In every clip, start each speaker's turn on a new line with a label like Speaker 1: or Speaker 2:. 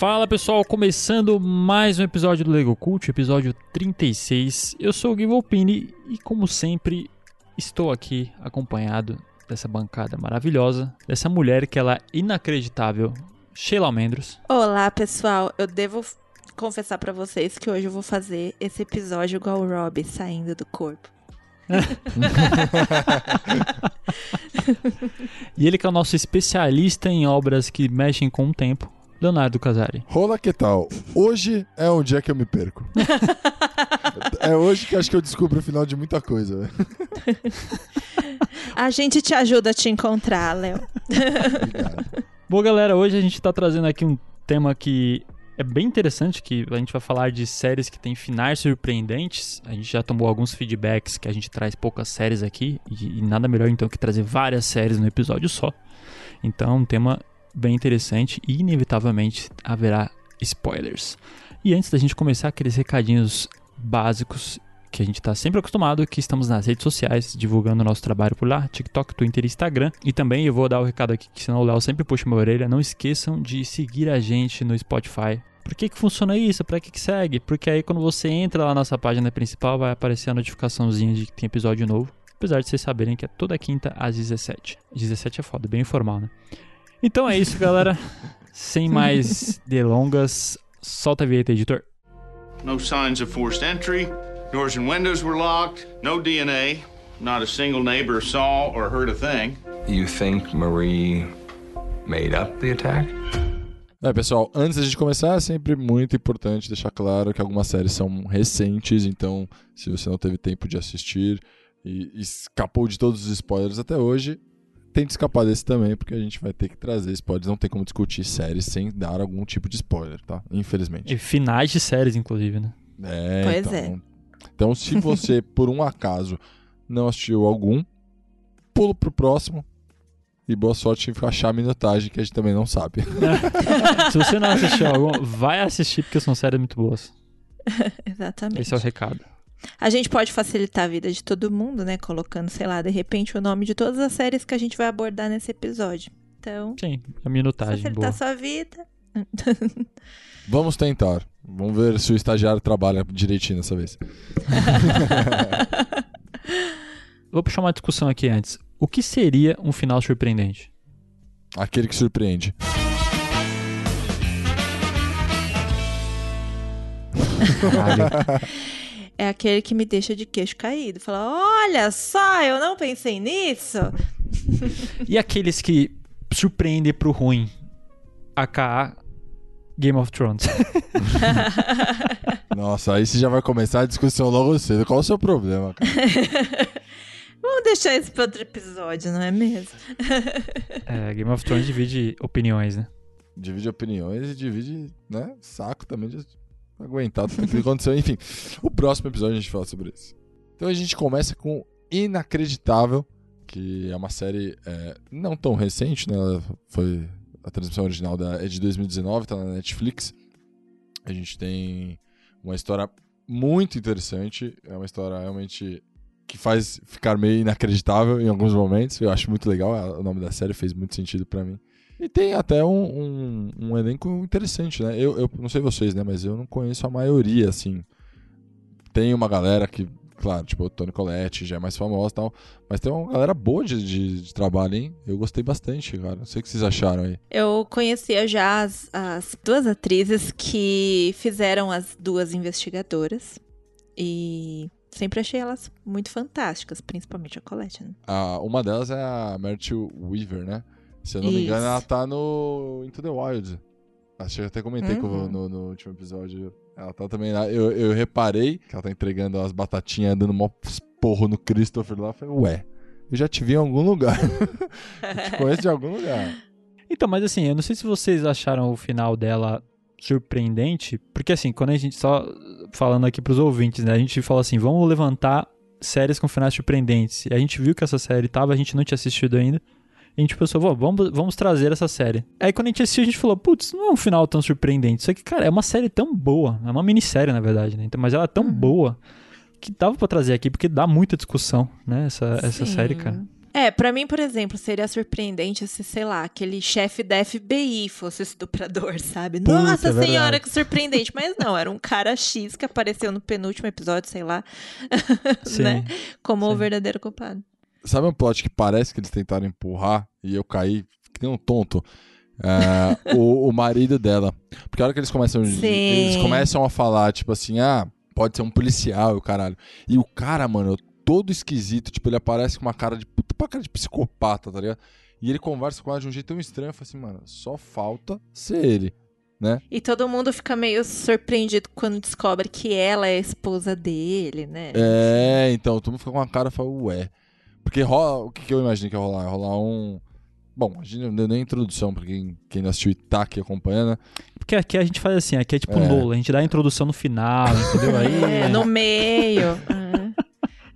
Speaker 1: Fala pessoal, começando mais um episódio do Lego Cult, episódio 36. Eu sou o Gui Volpini e, como sempre, estou aqui acompanhado dessa bancada maravilhosa, dessa mulher que ela é inacreditável, Sheila Mendros.
Speaker 2: Olá pessoal, eu devo confessar pra vocês que hoje eu vou fazer esse episódio igual o Rob saindo do corpo.
Speaker 1: E ele que é o nosso especialista em obras que mexem com o tempo, Leonardo Casari.
Speaker 3: Rola que tal? Hoje é um dia que eu me perco. é hoje que acho que eu descubro o final de muita coisa.
Speaker 2: A gente te ajuda a te encontrar, Léo.
Speaker 3: Obrigado.
Speaker 1: Bom, galera, hoje a gente tá trazendo aqui um tema que é bem interessante, que a gente vai falar de séries que têm finais surpreendentes. A gente já tomou alguns feedbacks que a gente traz poucas séries aqui, e, e nada melhor então que trazer várias séries no episódio só. Então, um tema bem interessante e inevitavelmente haverá spoilers. E antes da gente começar aqueles recadinhos básicos que a gente está sempre acostumado, que estamos nas redes sociais, divulgando o nosso trabalho por lá, TikTok, Twitter e Instagram. E também eu vou dar o recado aqui, que senão o Léo sempre puxa minha orelha, não esqueçam de seguir a gente no Spotify. Por que que funciona isso? Para que que segue? Porque aí quando você entra lá na nossa página principal, vai aparecer a notificaçãozinha de que tem episódio novo. Apesar de vocês saberem que é toda quinta às 17. 17 é foda, bem informal, né? Então é isso, galera. Sem mais delongas, solta a vinheta, editor.
Speaker 4: No signs of forced entry. Doors and windows were locked. No DNA. Not a single neighbor saw or heard a thing.
Speaker 5: You think Marie made up the attack?
Speaker 3: É, pessoal, antes da gente começar, é sempre muito importante deixar claro que algumas séries são recentes, então se você não teve tempo de assistir e escapou de todos os spoilers até hoje, tente escapar desse também, porque a gente vai ter que trazer spoilers. Não tem como discutir séries sem dar algum tipo de spoiler, tá? Infelizmente.
Speaker 1: E finais de séries, inclusive, né?
Speaker 3: É,
Speaker 2: Pois
Speaker 3: então,
Speaker 2: é.
Speaker 3: Então, se você, por um acaso, não assistiu algum, pula pro próximo. E boa sorte em achar a minutagem, que a gente também não sabe.
Speaker 1: Se você não assistiu algum, vai assistir, porque são séries muito boas.
Speaker 2: Exatamente.
Speaker 1: Esse é o recado.
Speaker 2: A gente pode facilitar a vida de todo mundo, né? Colocando, sei lá, de repente o nome de todas as séries que a gente vai abordar nesse episódio. Então,
Speaker 1: Sim, a minutagem boa.
Speaker 2: facilitar sua vida.
Speaker 3: Vamos tentar. Vamos ver se o estagiário trabalha direitinho dessa vez.
Speaker 1: Vou puxar uma discussão aqui antes. O que seria um final surpreendente?
Speaker 3: Aquele que surpreende.
Speaker 2: É aquele que me deixa de queixo caído. Fala, olha só, eu não pensei nisso.
Speaker 1: e aqueles que surpreendem pro ruim? AKA Game of Thrones.
Speaker 3: Nossa, aí você já vai começar a discussão logo cedo. Qual o seu problema, cara?
Speaker 2: Vamos deixar isso para outro episódio, não é mesmo?
Speaker 1: é, Game of Thrones divide opiniões, né?
Speaker 3: Divide opiniões e divide, né, saco também de aguentar tudo que aconteceu. Enfim, o próximo episódio a gente fala sobre isso. Então a gente começa com Inacreditável, que é uma série é, não tão recente, né? Foi a transmissão original da, é de 2019, tá na Netflix. A gente tem uma história muito interessante, é uma história realmente que faz ficar meio inacreditável em alguns momentos. Eu acho muito legal, o nome da série fez muito sentido pra mim. E tem até um, um, um elenco interessante, né? Eu, eu não sei vocês, né? Mas eu não conheço a maioria, assim. Tem uma galera que, claro, tipo, o Tony Colette já é mais famosa e tal. Mas tem uma galera boa de, de, de trabalho, hein? Eu gostei bastante, cara. Não sei o que vocês acharam aí.
Speaker 2: Eu conhecia já as, as duas atrizes que fizeram as duas investigadoras. E sempre achei elas muito fantásticas, principalmente a Colette, né?
Speaker 3: A, uma delas é a Meryl Weaver, né? Se eu não me
Speaker 2: Isso.
Speaker 3: engano, ela tá no Into the Wild. Acho que eu até comentei com-
Speaker 2: Uhum.
Speaker 3: no, no último episódio. Ela tá também lá. Eu, eu reparei que ela tá entregando as batatinhas, dando mó porro no Christopher lá. Eu falei, ué, eu já te vi em algum lugar. eu te conheço de algum lugar.
Speaker 1: Então, mas assim, eu não sei se vocês acharam o final dela surpreendente, porque assim, quando a gente só falando aqui pros ouvintes, né, a gente fala assim, vamos levantar séries com finais surpreendentes. E a gente viu que essa série tava, a gente não tinha assistido ainda. A gente pensou, "Vô, vamos, vamos trazer essa série. Aí quando a gente assistiu, a gente falou, putz, não é um final tão surpreendente. Isso aqui, cara, é uma série tão boa. É uma minissérie, na verdade, né? Então, mas ela é tão boa que dava pra trazer aqui, porque dá muita discussão, né? Essa, essa série, cara.
Speaker 2: É, pra mim, por exemplo, seria surpreendente se, sei lá, aquele chefe da FBI fosse estuprador, sabe?
Speaker 1: Puta,
Speaker 2: Nossa
Speaker 1: é
Speaker 2: senhora, que surpreendente. Mas não, era um cara X que apareceu no penúltimo episódio, sei lá, né? Como o
Speaker 1: sim.
Speaker 2: verdadeiro culpado.
Speaker 3: Sabe um plot que parece que eles tentaram empurrar e eu caí, que nem um tonto? É, o, o marido dela. Porque a hora que eles começam,
Speaker 2: Sim.
Speaker 3: eles começam a falar, tipo assim, ah, pode ser um policial e o caralho. E o cara, mano, todo esquisito, tipo, ele aparece com uma cara de puta uma cara de psicopata, tá ligado? E ele conversa com ela de um jeito tão estranho, eu falei assim, mano, só falta ser ele.
Speaker 2: E todo mundo fica meio surpreendido quando descobre que ela é a esposa dele, né?
Speaker 3: É, então, todo mundo fica com uma cara e fala, ué. Porque rola, o que, que eu imagino que ia rolar? Ia rolar um. Bom, a gente não deu nem introdução pra quem, quem não assistiu e tá aqui acompanhando. né?
Speaker 1: Porque aqui a gente faz assim, aqui é tipo
Speaker 3: É.
Speaker 1: Lola, a gente dá a introdução no final, entendeu? Aí.
Speaker 2: É, no meio.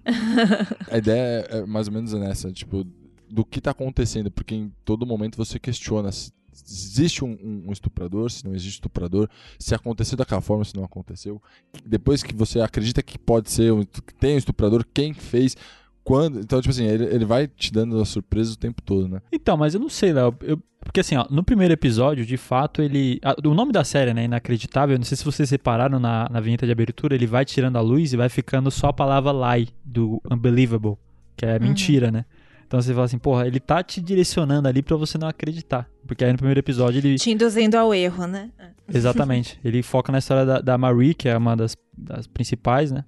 Speaker 2: É.
Speaker 3: A ideia é mais ou menos nessa, tipo, do que tá acontecendo, porque em todo momento você questiona se existe um, um- um estuprador, se não existe estuprador, se aconteceu daquela forma, se não aconteceu. Depois que você acredita que pode ser, um- que tem um estuprador, quem fez, quando. Então, tipo assim, ele, ele vai te dando a surpresa o tempo todo, né?
Speaker 1: Então, mas eu não sei, Léo. eu- Porque assim, ó, no primeiro episódio, de fato, ele. a- o nome da série, né? Inacreditável. eu Não sei se vocês repararam na, na vinheta de abertura, ele vai tirando a luz e vai ficando só a palavra lie, do unbelievable, que é mentira, né? Então você fala assim, porra, ele tá te direcionando ali pra você não acreditar. Porque aí no primeiro episódio ele.
Speaker 2: Te induzindo ao erro, né?
Speaker 1: Exatamente. ele foca na história da, da Marie, que é uma das, das principais, né?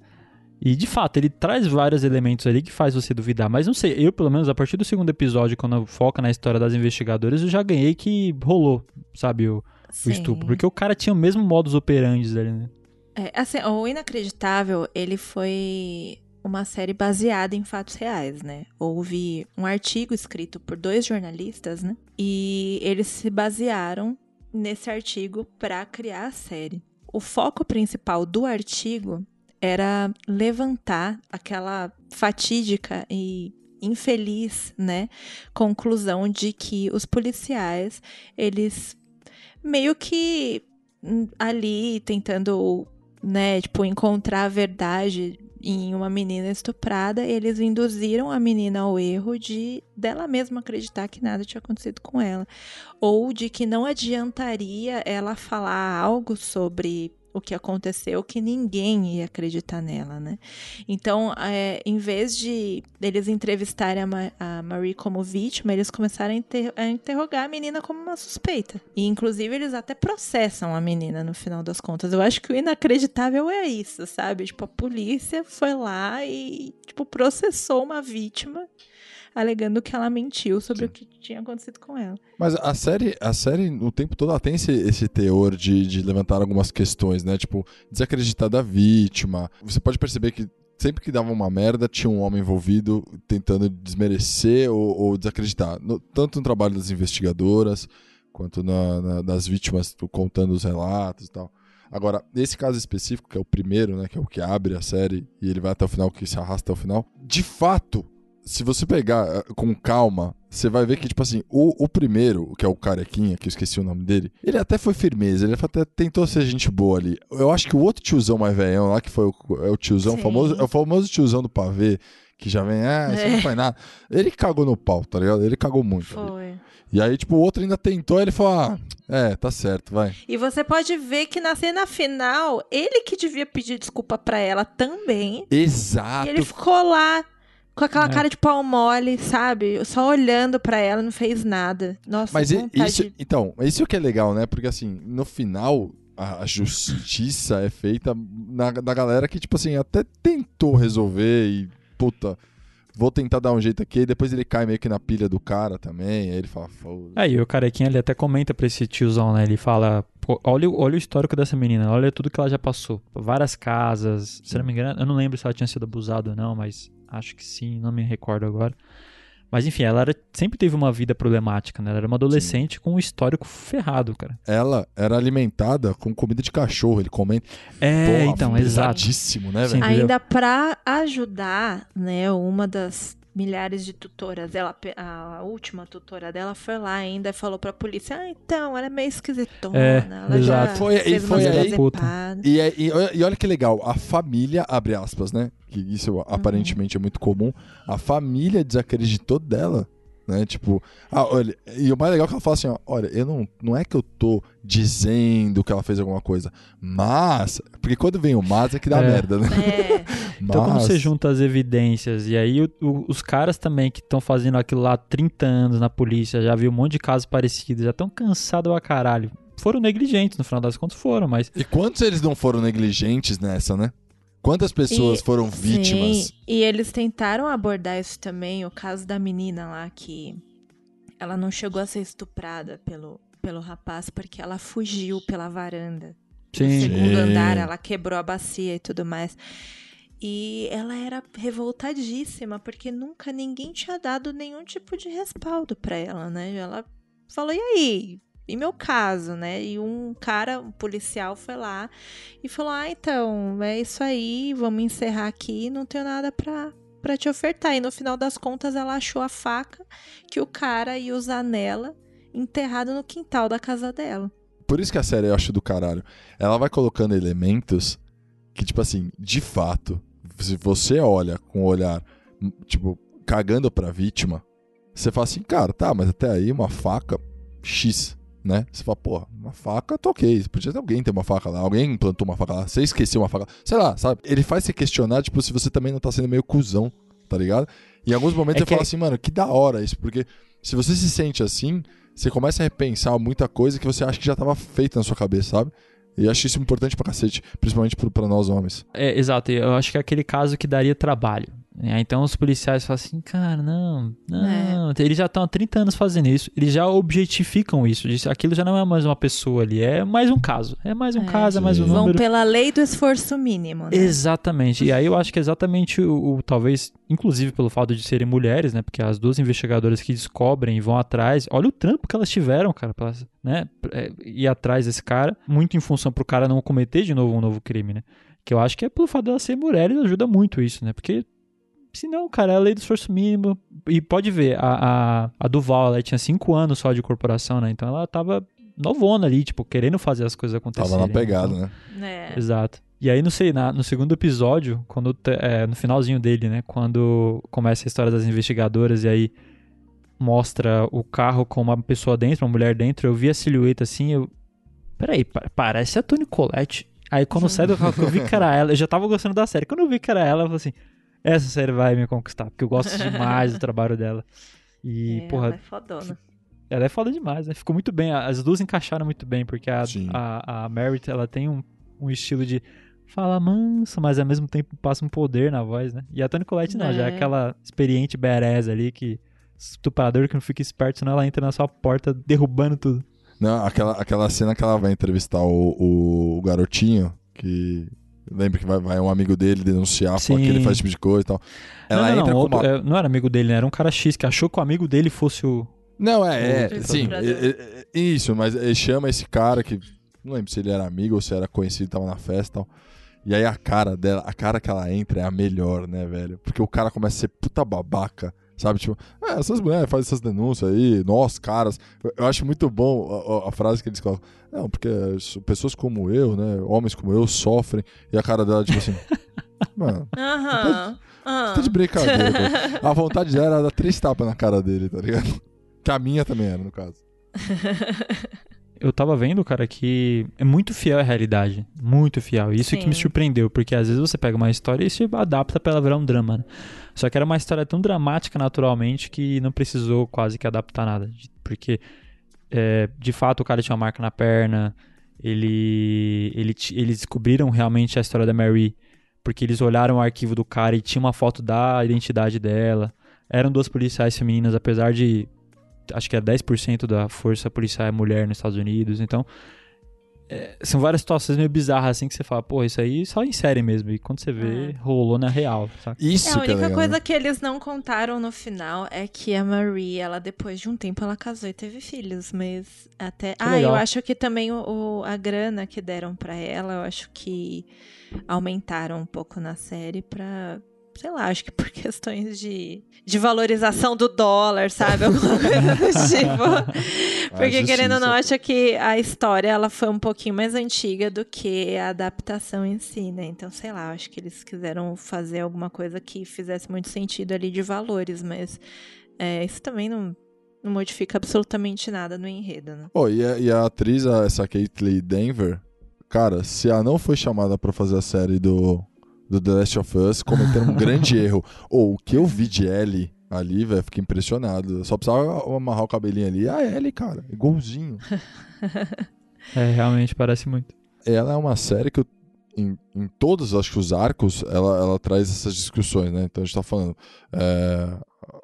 Speaker 1: E de fato, ele traz vários elementos ali que faz você duvidar. Mas não sei, eu pelo menos, a partir do segundo episódio, quando foca na história das investigadoras, eu já ganhei que rolou, sabe, o, o estupro. Porque o cara tinha o mesmo modus operandi ali, né?
Speaker 2: É, assim, o Inacreditável, ele foi uma série baseada em fatos reais, né? Houve um artigo escrito por dois jornalistas, né? E eles se basearam nesse artigo para criar a série. O foco principal do artigo era levantar aquela fatídica e infeliz, né, conclusão de que os policiais, eles meio que hum, ali tentando, né, tipo, encontrar a verdade em uma menina estuprada, eles induziram a menina ao erro de dela mesma acreditar que nada tinha acontecido com ela, ou de que não adiantaria ela falar algo sobre o que aconteceu que ninguém ia acreditar nela, né? Então, é, em vez de eles entrevistarem a, Ma a Marie como vítima, eles começaram a, inter a interrogar a menina como uma suspeita. E, inclusive, eles até processam a menina no final das contas. Eu acho que o inacreditável é isso, sabe? Tipo, a polícia foi lá e, tipo, processou uma vítima alegando que ela mentiu sobre o que tinha acontecido com ela.
Speaker 3: Mas a série, a série, o tempo todo, ela tem esse, esse teor de, de levantar algumas questões, né? Tipo, desacreditar da vítima. Você pode perceber que sempre que dava uma merda, tinha um homem envolvido tentando desmerecer ou, ou desacreditar. No- tanto no trabalho das investigadoras, quanto na, na- das vítimas contando os relatos e tal. Agora, nesse caso específico, que é o primeiro, né? Que é o que abre a série e ele vai até o final, que se arrasta até o final. De fato, se você pegar eh, com calma, você vai ver que, tipo assim, o, o primeiro, que é o carequinha, que eu esqueci o nome dele, ele até foi firmeza, ele até tentou ser gente boa ali. Eu acho que o outro tiozão mais velhão lá, que foi o, é o tiozão
Speaker 2: Sim.
Speaker 3: famoso, é o famoso tiozão do pavê, que já vem, ah, isso não
Speaker 2: É.
Speaker 3: faz nada. Ele cagou no pau, tá ligado? Ele cagou muito. ali.
Speaker 2: Foi.
Speaker 3: E aí, tipo, o outro ainda tentou, ele falou, ah, é, tá certo, vai.
Speaker 2: E você pode ver que na cena final, ele que devia pedir desculpa pra ela também.
Speaker 3: Exato.
Speaker 2: E ele ficou lá com aquela
Speaker 1: É.
Speaker 2: cara de pau mole, sabe? Só olhando pra ela, não fez nada. Nossa,
Speaker 3: Mas isso,
Speaker 2: de-
Speaker 3: então, isso que é legal, né? Porque assim, no final, a, justiça é feita na, da galera que, tipo assim, até tentou resolver e, puta, vou tentar dar um jeito aqui. E depois ele cai meio que na pilha do cara também. Aí ele fala, foda.
Speaker 1: Aí o carequinha ele até comenta pra esse tiozão, né? Ele fala, pô, olha, o- olha o histórico dessa menina, olha tudo que ela já passou. Várias casas, se não me engano, eu não lembro se ela tinha sido abusada ou não, mas acho que sim, não me recordo agora. Mas enfim, ela era- sempre teve uma vida problemática, né? Ela era uma adolescente com um histórico ferrado, cara.
Speaker 3: Ela era alimentada com comida de cachorro, ele comenta.
Speaker 1: É, então, exato.
Speaker 3: pesadíssimo, né,
Speaker 1: Sim.
Speaker 2: Ainda pra ajudar, né, uma das milhares de tutoras. Ela, a última tutora dela foi lá ainda e falou pra polícia: Ah, então, ela é meio esquisitona.
Speaker 1: É,
Speaker 2: ela já
Speaker 1: exato.
Speaker 3: Foi- e
Speaker 2: fez
Speaker 3: foi
Speaker 2: umas
Speaker 3: aí-
Speaker 2: presepadas."
Speaker 3: E, é- e, e olha que legal, a família, abre aspas, né? Que isso aparentemente é muito comum. A família desacreditou dela. Né? Tipo, ah, olha, e o mais legal é que ela fala assim: ó, olha, eu não, não é que eu tô dizendo que ela fez alguma coisa, mas. Porque quando vem o mas é que dá
Speaker 1: É.
Speaker 3: merda, né?
Speaker 2: É,
Speaker 1: Então, quando
Speaker 3: Mas-
Speaker 1: você junta as evidências e aí o- o- os caras também que estão fazendo aquilo lá há 30 anos na polícia, já viu um monte de casos parecidos, já estão cansados a caralho. Foram negligentes, no final das contas foram, mas
Speaker 3: E quantos eles não foram negligentes nessa, né? Quantas pessoas
Speaker 2: E-
Speaker 3: foram vítimas?
Speaker 2: Sim, e eles tentaram abordar isso também, o caso da menina lá que ela não chegou a ser estuprada pelo, pelo rapaz porque ela fugiu pela varanda. No
Speaker 1: sim,
Speaker 2: segundo
Speaker 3: Sim.
Speaker 2: andar, ela quebrou a bacia e tudo mais. E ela era revoltadíssima porque nunca ninguém tinha dado nenhum tipo de respaldo pra ela, né? Ela falou: "E aí? E meu caso, né?" E um cara, um policial foi lá e falou: "Ah, então, é isso aí, vamos encerrar aqui, não tenho nada pra para te ofertar". E no final das contas ela achou a faca que o cara ia usar nela enterrado no quintal da casa dela.
Speaker 3: Por isso que a série eu acho do caralho. Ela vai colocando elementos que, tipo assim, de fato, se você olha com o olhar, hum, tipo, cagando pra vítima, você fala assim, cara, tá, mas até aí uma faca X, né? Você fala, porra, uma faca, tá ok. Podia ter alguém ter uma faca lá, alguém implantou uma faca lá, você esqueceu uma faca, sei lá, sabe? Ele faz você questionar, tipo, se você também não tá sendo meio cuzão, tá ligado? E em alguns momentos
Speaker 1: É
Speaker 3: você
Speaker 1: que-
Speaker 3: fala assim, mano, que da hora isso, porque se você se sente assim, você começa a repensar muita coisa que você acha que já tava feita na sua cabeça, sabe? E eu acho isso importante pra cacete, principalmente pra nós homens.
Speaker 1: É, exato, eu acho que é aquele caso que daria trabalho. Né? Então os policiais falam assim, cara, não, não. Eles já estão há 30 anos fazendo isso, eles já objetificam isso. Diz, Aquilo já não é mais uma pessoa ali, é mais um caso. É mais um
Speaker 2: É.
Speaker 1: caso, é mais um.
Speaker 2: Vão
Speaker 1: número.
Speaker 2: pela lei do esforço mínimo, né?
Speaker 1: Exatamente. E aí eu acho que é exatamente o, o- talvez, inclusive pelo fato de serem mulheres, né? Porque as duas investigadoras que descobrem e vão atrás, olha o trampo que elas tiveram, cara, pra, elas, né? é, Ir atrás desse cara, muito em função pro cara não cometer de novo um novo crime, né? Que eu acho que é pelo fato dela ser mulher, e ajuda muito isso, né? Porque senão, cara, é a lei do esforço mínimo. E pode ver, a, a, a Duval, ela tinha cinco anos só de corporação, né? Então ela tava novona ali, tipo, querendo fazer as coisas acontecerem.
Speaker 3: Tava na
Speaker 1: né?
Speaker 3: pegada,
Speaker 1: Então-
Speaker 3: né?
Speaker 2: É.
Speaker 1: Exato. E aí, não sei, na- no segundo episódio, quando te- é, no finalzinho dele, né? Quando começa a história das investigadoras e aí mostra o carro com uma pessoa dentro, uma mulher dentro, eu vi a silhueta assim, eu. Peraí, pa- parece a Toni Collette. Aí quando sai do carro, que eu vi que era ela, eu já tava gostando da série. Quando eu vi que era ela, eu falei assim: essa série vai me conquistar, porque eu gosto demais do trabalho dela. E,
Speaker 2: É,
Speaker 1: porra,
Speaker 2: ela é fodona.
Speaker 1: ela é foda demais, né? Ficou muito bem. As duas encaixaram muito bem, porque a,
Speaker 3: Sim.
Speaker 1: a, a Merit, ela tem um, um estilo de fala manso, mas ao mesmo tempo passa um poder na voz, né? E a Toni Collette não, já é
Speaker 2: É.
Speaker 1: aquela experiente badass ali que estuprador que não fica esperto, senão ela entra na sua porta derrubando tudo.
Speaker 3: Não, aquela, aquela cena que ela vai entrevistar o, o garotinho, que. Lembra que vai, vai um amigo dele denunciar
Speaker 1: Sim.
Speaker 3: porque ele faz esse tipo de coisa e tal. Ela
Speaker 1: não, não,
Speaker 3: entra
Speaker 1: não, outro-
Speaker 3: uma.
Speaker 1: é, não era amigo dele, né? Era um cara X que achou que o amigo dele fosse o.
Speaker 3: Não, é, é, sim. é, é, é, isso, mas ele chama esse cara que. Não lembro se ele era amigo ou se era conhecido, tava na festa e tal. E aí a cara dela, a cara que ela entra é a melhor, né, velho? Porque o cara começa a ser puta babaca, sabe? Tipo, ah, essas mulheres fazem essas denúncias aí, nós, caras. Eu, acho muito bom a, a- a frase que eles colocam. Não, porque as pessoas como eu, né, homens como eu, sofrem. E a cara dela, tipo assim, mano, tá de brincadeira. cara. A vontade dela era dar três tapas na cara dele, tá ligado? Que a minha também era, no caso.
Speaker 1: Eu tava vendo, cara, que é muito fiel à realidade. Muito fiel. Isso que me surpreendeu, porque às vezes você pega uma história e se adapta pra ela virar um drama, né? Só que era uma história tão dramática naturalmente que não precisou quase que adaptar nada. Porque, é, de fato, o cara tinha uma marca na perna. Ele, ele, eles descobriram realmente a história da Mary porque eles olharam o arquivo do cara e tinha uma foto da identidade dela. Eram duas policiais femininas, apesar de acho que é 10% da força policial é mulher nos Estados Unidos, então é, são várias situações meio bizarras assim que você fala, pô, isso aí só em série mesmo, e quando você vê, rolou na real, saca?
Speaker 3: Isso
Speaker 2: É, a
Speaker 3: que é
Speaker 2: única coisa
Speaker 3: né?
Speaker 2: que eles não contaram no final é que a Marie, ela depois de um tempo, ela casou e teve filhos, mas até... ah,
Speaker 1: legal.
Speaker 2: eu acho que também o, o- a grana que deram pra ela, eu acho que aumentaram um pouco na série pra sei lá, acho que por questões de, de valorização do dólar, sabe? Alguma coisa do tipo. Porque, querendo ou não, acho que a história ela foi um pouquinho mais antiga do que a adaptação em si, né? Então, sei lá, acho que eles quiseram fazer alguma coisa que fizesse muito sentido ali de valores, mas é, isso também não, não modifica absolutamente nada no enredo, né?
Speaker 3: Oh, e, a, e a atriz, essa Caitlyn Denver, cara, se ela não foi chamada para fazer a série do, do The Last of Us, cometendo um grande erro. Ou oh, o que eu vi de Ellie ali, velho, fiquei impressionado. Só precisava amarrar o cabelinho ali. Ah, Ellie, cara, igualzinho.
Speaker 1: é, realmente parece muito.
Speaker 3: Ela é uma série que eu em, em, todos, acho que os arcos, ela, ela traz essas discussões, né? Então a gente tá falando é,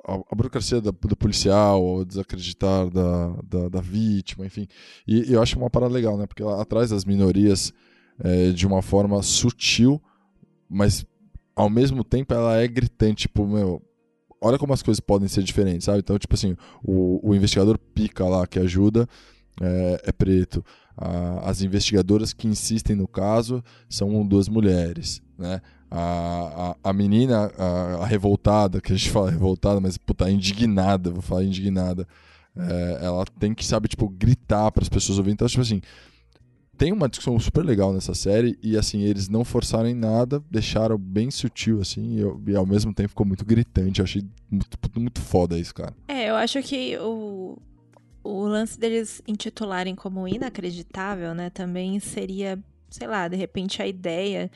Speaker 3: a, a, burocracia da, do policial, o desacreditar da, da, da, vítima, enfim. E, e, eu acho uma parada legal, né? Porque ela traz as minorias é, de uma forma sutil, mas ao mesmo tempo ela é gritante, tipo, meu, olha como as coisas podem ser diferentes, sabe? Então, tipo assim, o, o investigador pica lá que ajuda é, é preto as investigadoras que insistem no caso são duas mulheres, né? A, a, a menina, a, a, revoltada, que a gente fala revoltada, mas puta, indignada, vou falar indignada, é, ela tem que, sabe, tipo, gritar para as pessoas ouvirem. Então, tipo assim, tem uma discussão super legal nessa série e, assim, eles não forçaram nada, deixaram bem sutil, assim, e, e ao mesmo tempo ficou muito gritante. Eu achei muito, muito foda isso, cara.
Speaker 2: É, eu acho que o, o lance deles intitularem como inacreditável, né, também seria, sei lá, de repente a ideia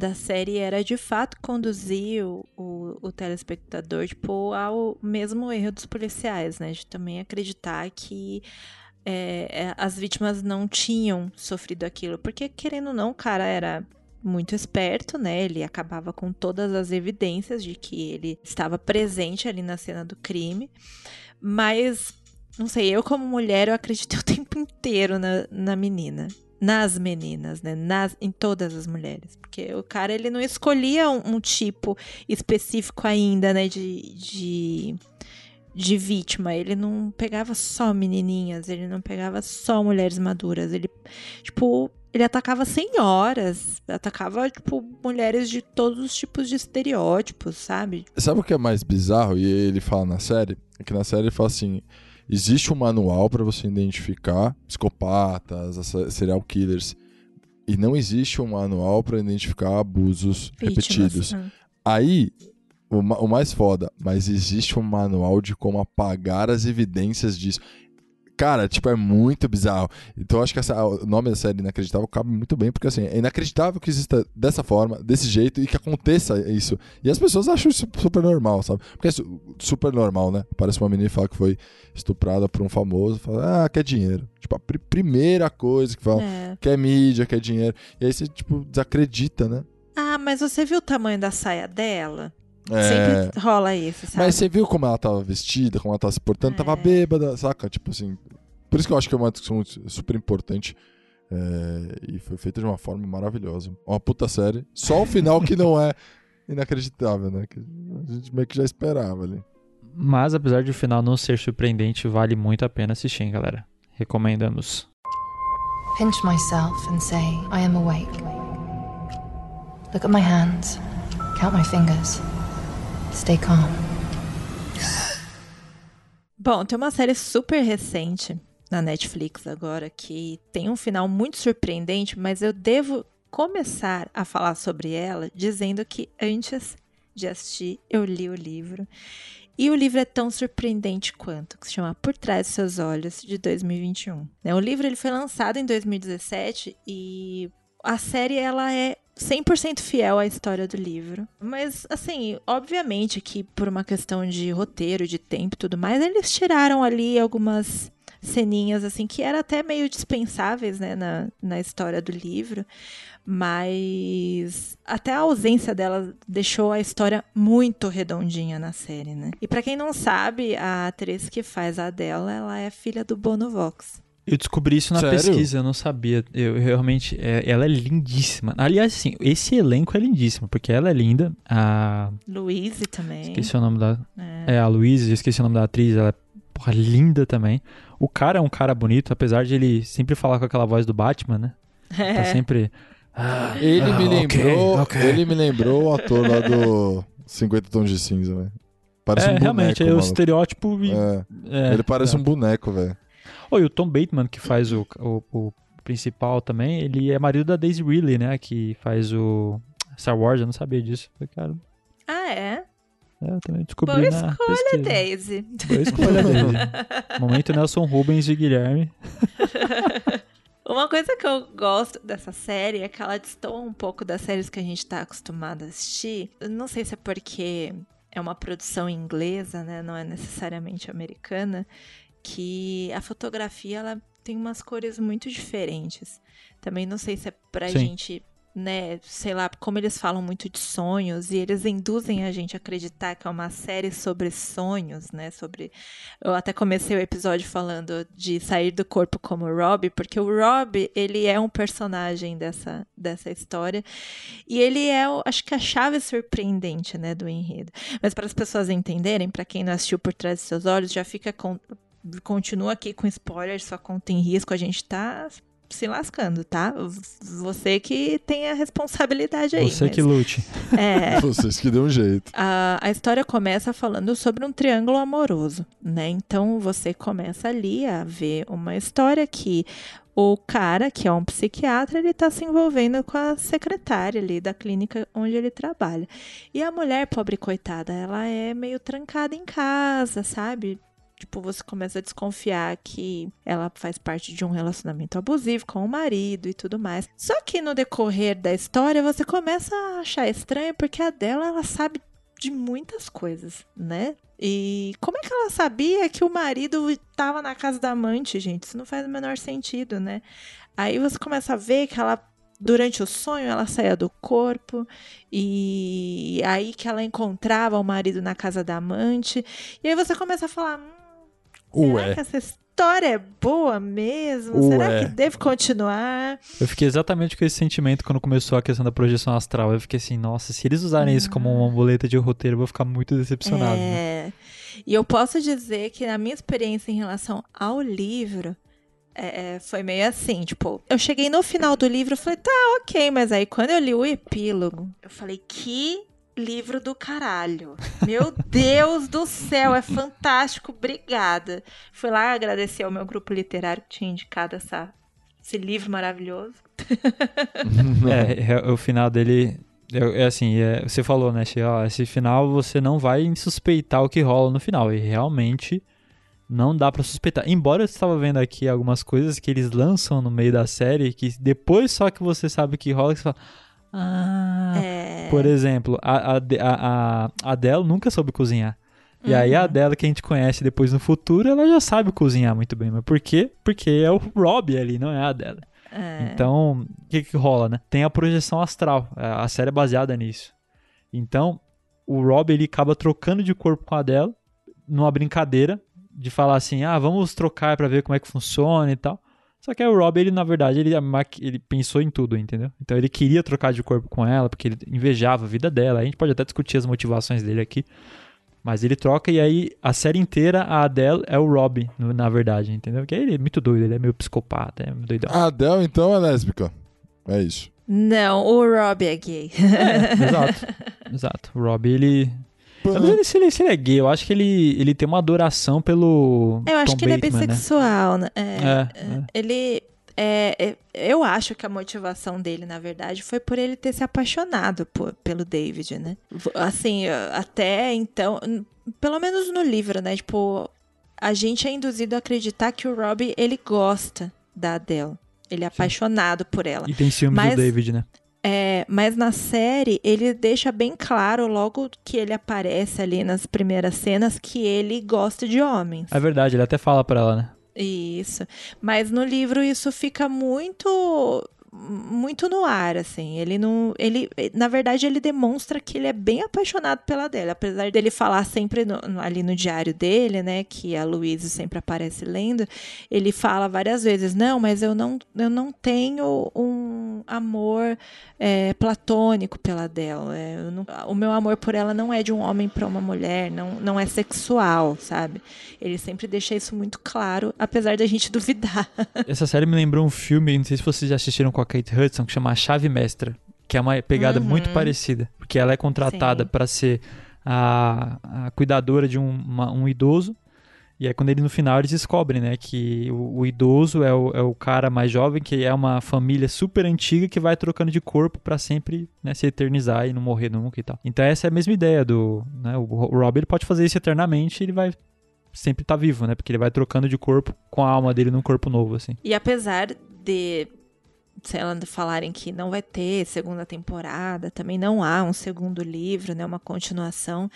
Speaker 2: da série era de fato conduzir o, o, o, telespectador tipo, ao mesmo erro dos policiais, né? De também acreditar que é, é, as vítimas não tinham sofrido aquilo. Porque, querendo ou não, o cara era muito esperto, né? Ele acabava com todas as evidências de que ele estava presente ali na cena do crime. Mas não sei, eu como mulher, eu acreditei o tempo inteiro na, na menina. Nas meninas, né? Nas, em todas as mulheres. Porque o cara, ele não escolhia um, um tipo específico ainda, né? De, de, de vítima. Ele não pegava só menininhas, ele não pegava só mulheres maduras. Ele, tipo, ele atacava senhoras, atacava, tipo, mulheres de todos os tipos de estereótipos, sabe?
Speaker 3: Sabe o que é mais bizarro? E ele fala na série? É que na série ele fala assim: existe um manual para você identificar psicopatas, serial killers. E não existe um manual para identificar abusos Vítimas, repetidos. Né? Aí, o, o mais foda, mas existe um manual de como apagar as evidências disso. Cara, tipo, é muito bizarro. Então eu acho que essa, o nome da série Inacreditável cabe muito bem, porque assim, é inacreditável que exista dessa forma, desse jeito, e que aconteça isso. E as pessoas acham isso super normal, sabe? Porque é super normal, né? Parece uma menina que fala que foi estuprada por um famoso, fala, ah, quer dinheiro. Tipo, a pr primeira coisa que fala, é. quer mídia, quer dinheiro. E aí você, tipo, desacredita, né?
Speaker 2: Ah, mas você viu o tamanho da saia dela? É... Sempre rola isso, sabe?
Speaker 3: Mas você viu como ela tava vestida, como ela tava se portando? É... Tava bêbada, saca? Tipo assim. Por isso que eu acho que é uma discussão super importante. É... E foi feita de uma forma maravilhosa. Uma puta série. Só o final que não é inacreditável, né? Que a gente meio que já esperava ali.
Speaker 1: Mas apesar de o final não ser surpreendente, vale muito a pena assistir, hein, galera. Recomendamos. Pinch myself and say I am awake. Look at my hands. Count my fingers. Stay calm.
Speaker 2: Bom, tem uma série super recente na Netflix agora que tem um final muito surpreendente, mas eu devo começar a falar sobre ela dizendo que antes de assistir eu li o livro. E o livro é tão surpreendente quanto, que se chama Por Trás de Seus Olhos, de 2021. Né, o livro ele foi lançado em 2017 e a série ela é 100% fiel à história do livro. Mas, assim, obviamente que por uma questão de roteiro, de tempo e tudo mais, eles tiraram ali algumas ceninhas, assim, que eram até meio dispensáveis, né, na, na história do livro. Mas até a ausência dela deixou a história muito redondinha na série, né? E para quem não sabe, a atriz que faz a dela, ela é filha do Bono Vox.
Speaker 1: Eu descobri isso na Sério? pesquisa, eu não sabia. Eu, realmente. É, ela é lindíssima. Aliás, assim, esse elenco é lindíssimo, porque ela é linda. A.
Speaker 2: Louise também.
Speaker 1: Esqueci o nome da. É, é a Louise, esqueci o nome da atriz, ela é porra, linda também. O cara é um cara bonito, apesar de ele sempre falar com aquela voz do Batman, né? É. Tá sempre.
Speaker 3: Ah, ele ah, me lembrou. Okay, okay. Ele me lembrou o ator lá do 50 tons de cinza, velho. Parece
Speaker 1: é,
Speaker 3: um boneco,
Speaker 1: realmente, é o
Speaker 3: maluco.
Speaker 1: estereótipo. e-
Speaker 3: É,
Speaker 1: é,
Speaker 3: ele parece
Speaker 1: é.
Speaker 3: um boneco, velho.
Speaker 1: Oi, o Tom Bateman, que faz o, o, o principal também, ele é marido da Daisy Ridley, né? Que faz o Star Wars, eu não sabia disso. Falei, cara,
Speaker 2: Ah, é?
Speaker 1: é, eu também descobri
Speaker 2: Boa
Speaker 1: na
Speaker 2: escolha,
Speaker 1: pesquisa.
Speaker 2: Daisy.
Speaker 1: Boa escolha dele. Momento Nelson Rubens e Guilherme.
Speaker 2: Uma coisa que eu gosto dessa série é que ela destoa um pouco das séries que a gente tá acostumado a assistir. Eu Não sei se é porque é uma produção inglesa, né? Não é necessariamente americana. Que a fotografia ela tem umas cores muito diferentes. Também não sei se é pra
Speaker 1: Sim.
Speaker 2: gente, né? Sei lá, como eles falam muito de sonhos e eles induzem a gente a acreditar que é uma série sobre sonhos, né? Sobre eu até comecei o episódio falando de sair do corpo como Rob, porque o Rob, ele é um personagem dessa, dessa história. E ele é, acho que a chave surpreendente, né, do enredo. Mas para as pessoas entenderem, para quem não assistiu por trás dos seus olhos, já fica com, continua aqui com spoilers, sua conta em risco, a gente tá se lascando, tá? Você que tem a responsabilidade aí.
Speaker 1: Você
Speaker 2: mas-
Speaker 1: que lute.
Speaker 2: É,
Speaker 3: Vocês que deu um jeito.
Speaker 2: a, a história começa falando sobre um triângulo amoroso, né? Então você começa ali a ver uma história que o cara, que é um psiquiatra, ele tá se envolvendo com a secretária ali da clínica onde ele trabalha. E a mulher, pobre coitada, ela é meio trancada em casa, sabe? Tipo, você começa a desconfiar que ela faz parte de um relacionamento abusivo com o marido e tudo mais. Só que no decorrer da história, você começa a achar estranho porque a dela, ela sabe de muitas coisas, né? E como é que ela sabia que o marido estava na casa da amante, gente? Isso não faz o menor sentido, né? Aí você começa a ver que ela durante o sonho ela saía do corpo e aí que ela encontrava o marido na casa da amante. E aí você começa a falar, hum, será
Speaker 3: Ué.
Speaker 2: que essa história é boa mesmo?
Speaker 3: Ué.
Speaker 2: Será que deve continuar?
Speaker 1: Eu fiquei exatamente com esse sentimento quando começou a questão da projeção astral. Eu fiquei assim, nossa, se eles usarem isso como uma boleta de roteiro, eu vou ficar muito decepcionado. né?
Speaker 2: É. E eu posso dizer que na minha experiência em relação ao livro, é, é, foi meio assim, tipo, eu cheguei no final do livro e falei, tá, ok, mas aí quando eu li o epílogo, eu falei, que livro do caralho. Meu Deus do céu, é fantástico, obrigada. Fui lá agradecer ao meu grupo literário que tinha indicado essa, esse livro maravilhoso.
Speaker 1: É, é, o final dele. É, é assim, é, você falou, né, Che, ó, esse final você não vai suspeitar o que rola no final. E realmente não dá pra suspeitar. Embora eu estava vendo aqui algumas coisas que eles lançam no meio da série, que depois só que você sabe o que rola, você fala. Ah.
Speaker 2: É,
Speaker 1: Por exemplo, a, a, a, a Adele nunca soube cozinhar. E aí a
Speaker 2: Uhum.
Speaker 1: Adele que a gente conhece depois no futuro, ela já sabe cozinhar muito bem. Mas por quê? Porque é o Rob ali, não é a Adele.
Speaker 2: é.
Speaker 1: Então, o que que rola, né? Tem a projeção astral. A série é baseada nisso. Então, o Rob, ele acaba trocando de corpo com a Adele numa brincadeira de falar assim, ah, vamos trocar pra ver como é que funciona e tal. Só que aí o Rob, ele, na verdade, ele, ele pensou em tudo, entendeu? Então ele queria trocar de corpo com ela, porque ele invejava a vida dela. A gente pode até discutir as motivações dele aqui. Mas ele troca e aí a série inteira, a Adele é o Rob, na verdade, entendeu? Porque ele é muito doido, ele é meio psicopata, é doidão.
Speaker 3: A Adele, então, é lésbica. É isso.
Speaker 2: Não, o Rob é gay.
Speaker 1: Exato. Exato. O Rob, ele. Eu não sei se ele, se ele é gay, eu acho que ele, ele tem uma adoração pelo.
Speaker 2: Eu acho
Speaker 1: Tom
Speaker 2: que ele é
Speaker 1: Bateman, né?
Speaker 2: bissexual, né? É,
Speaker 1: É, é.
Speaker 2: Ele. é, é, eu acho que a motivação dele, na verdade, foi por ele ter se apaixonado por- pelo David, né? Assim, até então, pelo menos no livro, né? Tipo, a gente é induzido a acreditar que o Robbie, ele gosta da Adele. Ele é apaixonado por ela.
Speaker 1: E tem ciúmes
Speaker 2: Mas-
Speaker 1: do David, né?
Speaker 2: É, mas na série, ele deixa bem claro, logo que ele aparece ali nas primeiras cenas, que ele gosta de homens.
Speaker 1: É verdade, ele até fala pra ela, né?
Speaker 2: Isso. Mas no livro isso fica muito muito no ar, assim. Ele não. Ele, na verdade, ele demonstra que ele é bem apaixonado pela dela. Apesar dele falar sempre no- ali no diário dele, né? Que a Louise sempre aparece lendo. Ele fala várias vezes: Não, mas eu não, eu não tenho um amor é, platônico pela dela. É, o meu amor por ela não é de um homem para uma mulher, não, não é sexual, sabe? Ele sempre deixa isso muito claro, apesar da gente duvidar.
Speaker 1: Essa série me lembrou um filme, não sei se vocês já assistiram a Kate Hudson, que chama A Chave Mestra. que é uma pegada
Speaker 2: Uhum.
Speaker 1: muito parecida, porque ela é contratada para ser a, a cuidadora de um, uma- um idoso. E aí, quando ele no final eles descobrem, né, que o, o idoso é o, é o cara mais jovem, que é uma família super antiga que vai trocando de corpo pra sempre né, se eternizar e não morrer nunca e tal. Então, essa é a mesma ideia do. Né, o Rob ele pode fazer isso eternamente e ele vai sempre estar vivo, né, porque ele vai trocando de corpo com a alma dele num corpo novo, assim.
Speaker 2: E apesar de, de falarem que não vai ter segunda temporada, também não há um segundo livro, né, uma continuação,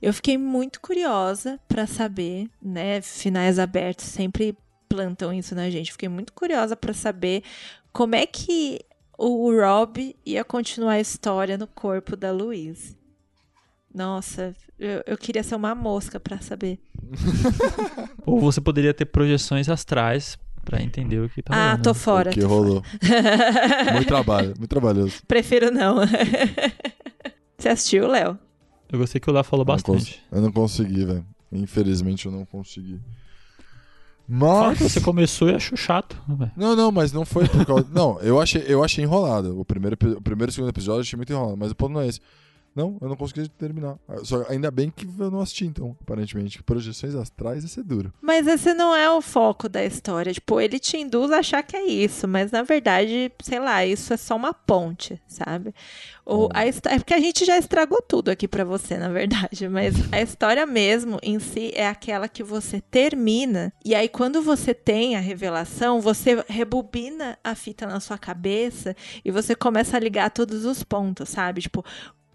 Speaker 2: eu fiquei muito curiosa pra saber, né, finais abertos sempre plantam isso na gente. Fiquei muito curiosa pra saber como é que o Rob ia continuar a história no corpo da Louise. Nossa, eu, eu queria ser uma mosca pra saber.
Speaker 1: Ou você poderia ter projeções astrais pra entender o que tá
Speaker 2: Ah,
Speaker 1: rolando,
Speaker 2: tô
Speaker 1: né?
Speaker 2: fora.
Speaker 3: o que
Speaker 2: tô fora.
Speaker 3: rolou. muito trabalho, muito trabalhoso.
Speaker 2: Prefiro não. Você assistiu, Léo?
Speaker 1: Eu gostei que o Léo falou bastante.
Speaker 3: Eu não consegui, velho. Infelizmente eu não consegui. Mas.
Speaker 1: que você começou e achou chato. velho.
Speaker 3: Não, não, mas não foi por causa. não, eu achei, eu achei enrolado. O primeiro, o primeiro e o segundo episódio eu achei muito enrolado, mas o ponto não é esse. Não, eu não consegui terminar. Só, ainda bem que eu não assisti, então, aparentemente. Projeções astrais ia ser duro.
Speaker 2: Mas esse não é o foco da história. Tipo, ele te induz a achar que é isso, mas na verdade, sei lá, isso é só uma ponte, sabe? Ou a histó- é porque a gente já estragou tudo aqui pra você, na verdade. Mas a história mesmo, em si, é aquela que você termina. E aí, quando você tem a revelação, você rebobina a fita na sua cabeça e você começa a ligar todos os pontos, sabe? Tipo,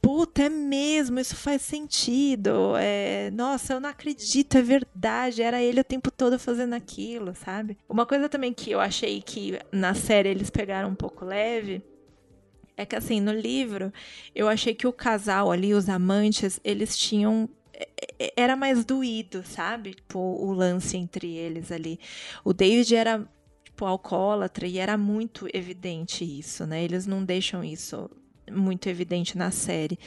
Speaker 2: Puta, é mesmo, isso faz sentido. É, nossa, eu não acredito, é verdade. Era ele o tempo todo fazendo aquilo, sabe? Uma coisa também que eu achei que na série eles pegaram um pouco leve é que, assim, no livro, eu achei que o casal ali, os amantes, eles tinham. é- é- Era mais doído, sabe? Tipo, o lance entre eles ali. O David era, tipo, alcoólatra e era muito evidente isso, né? Eles não deixam isso muito evidente na série.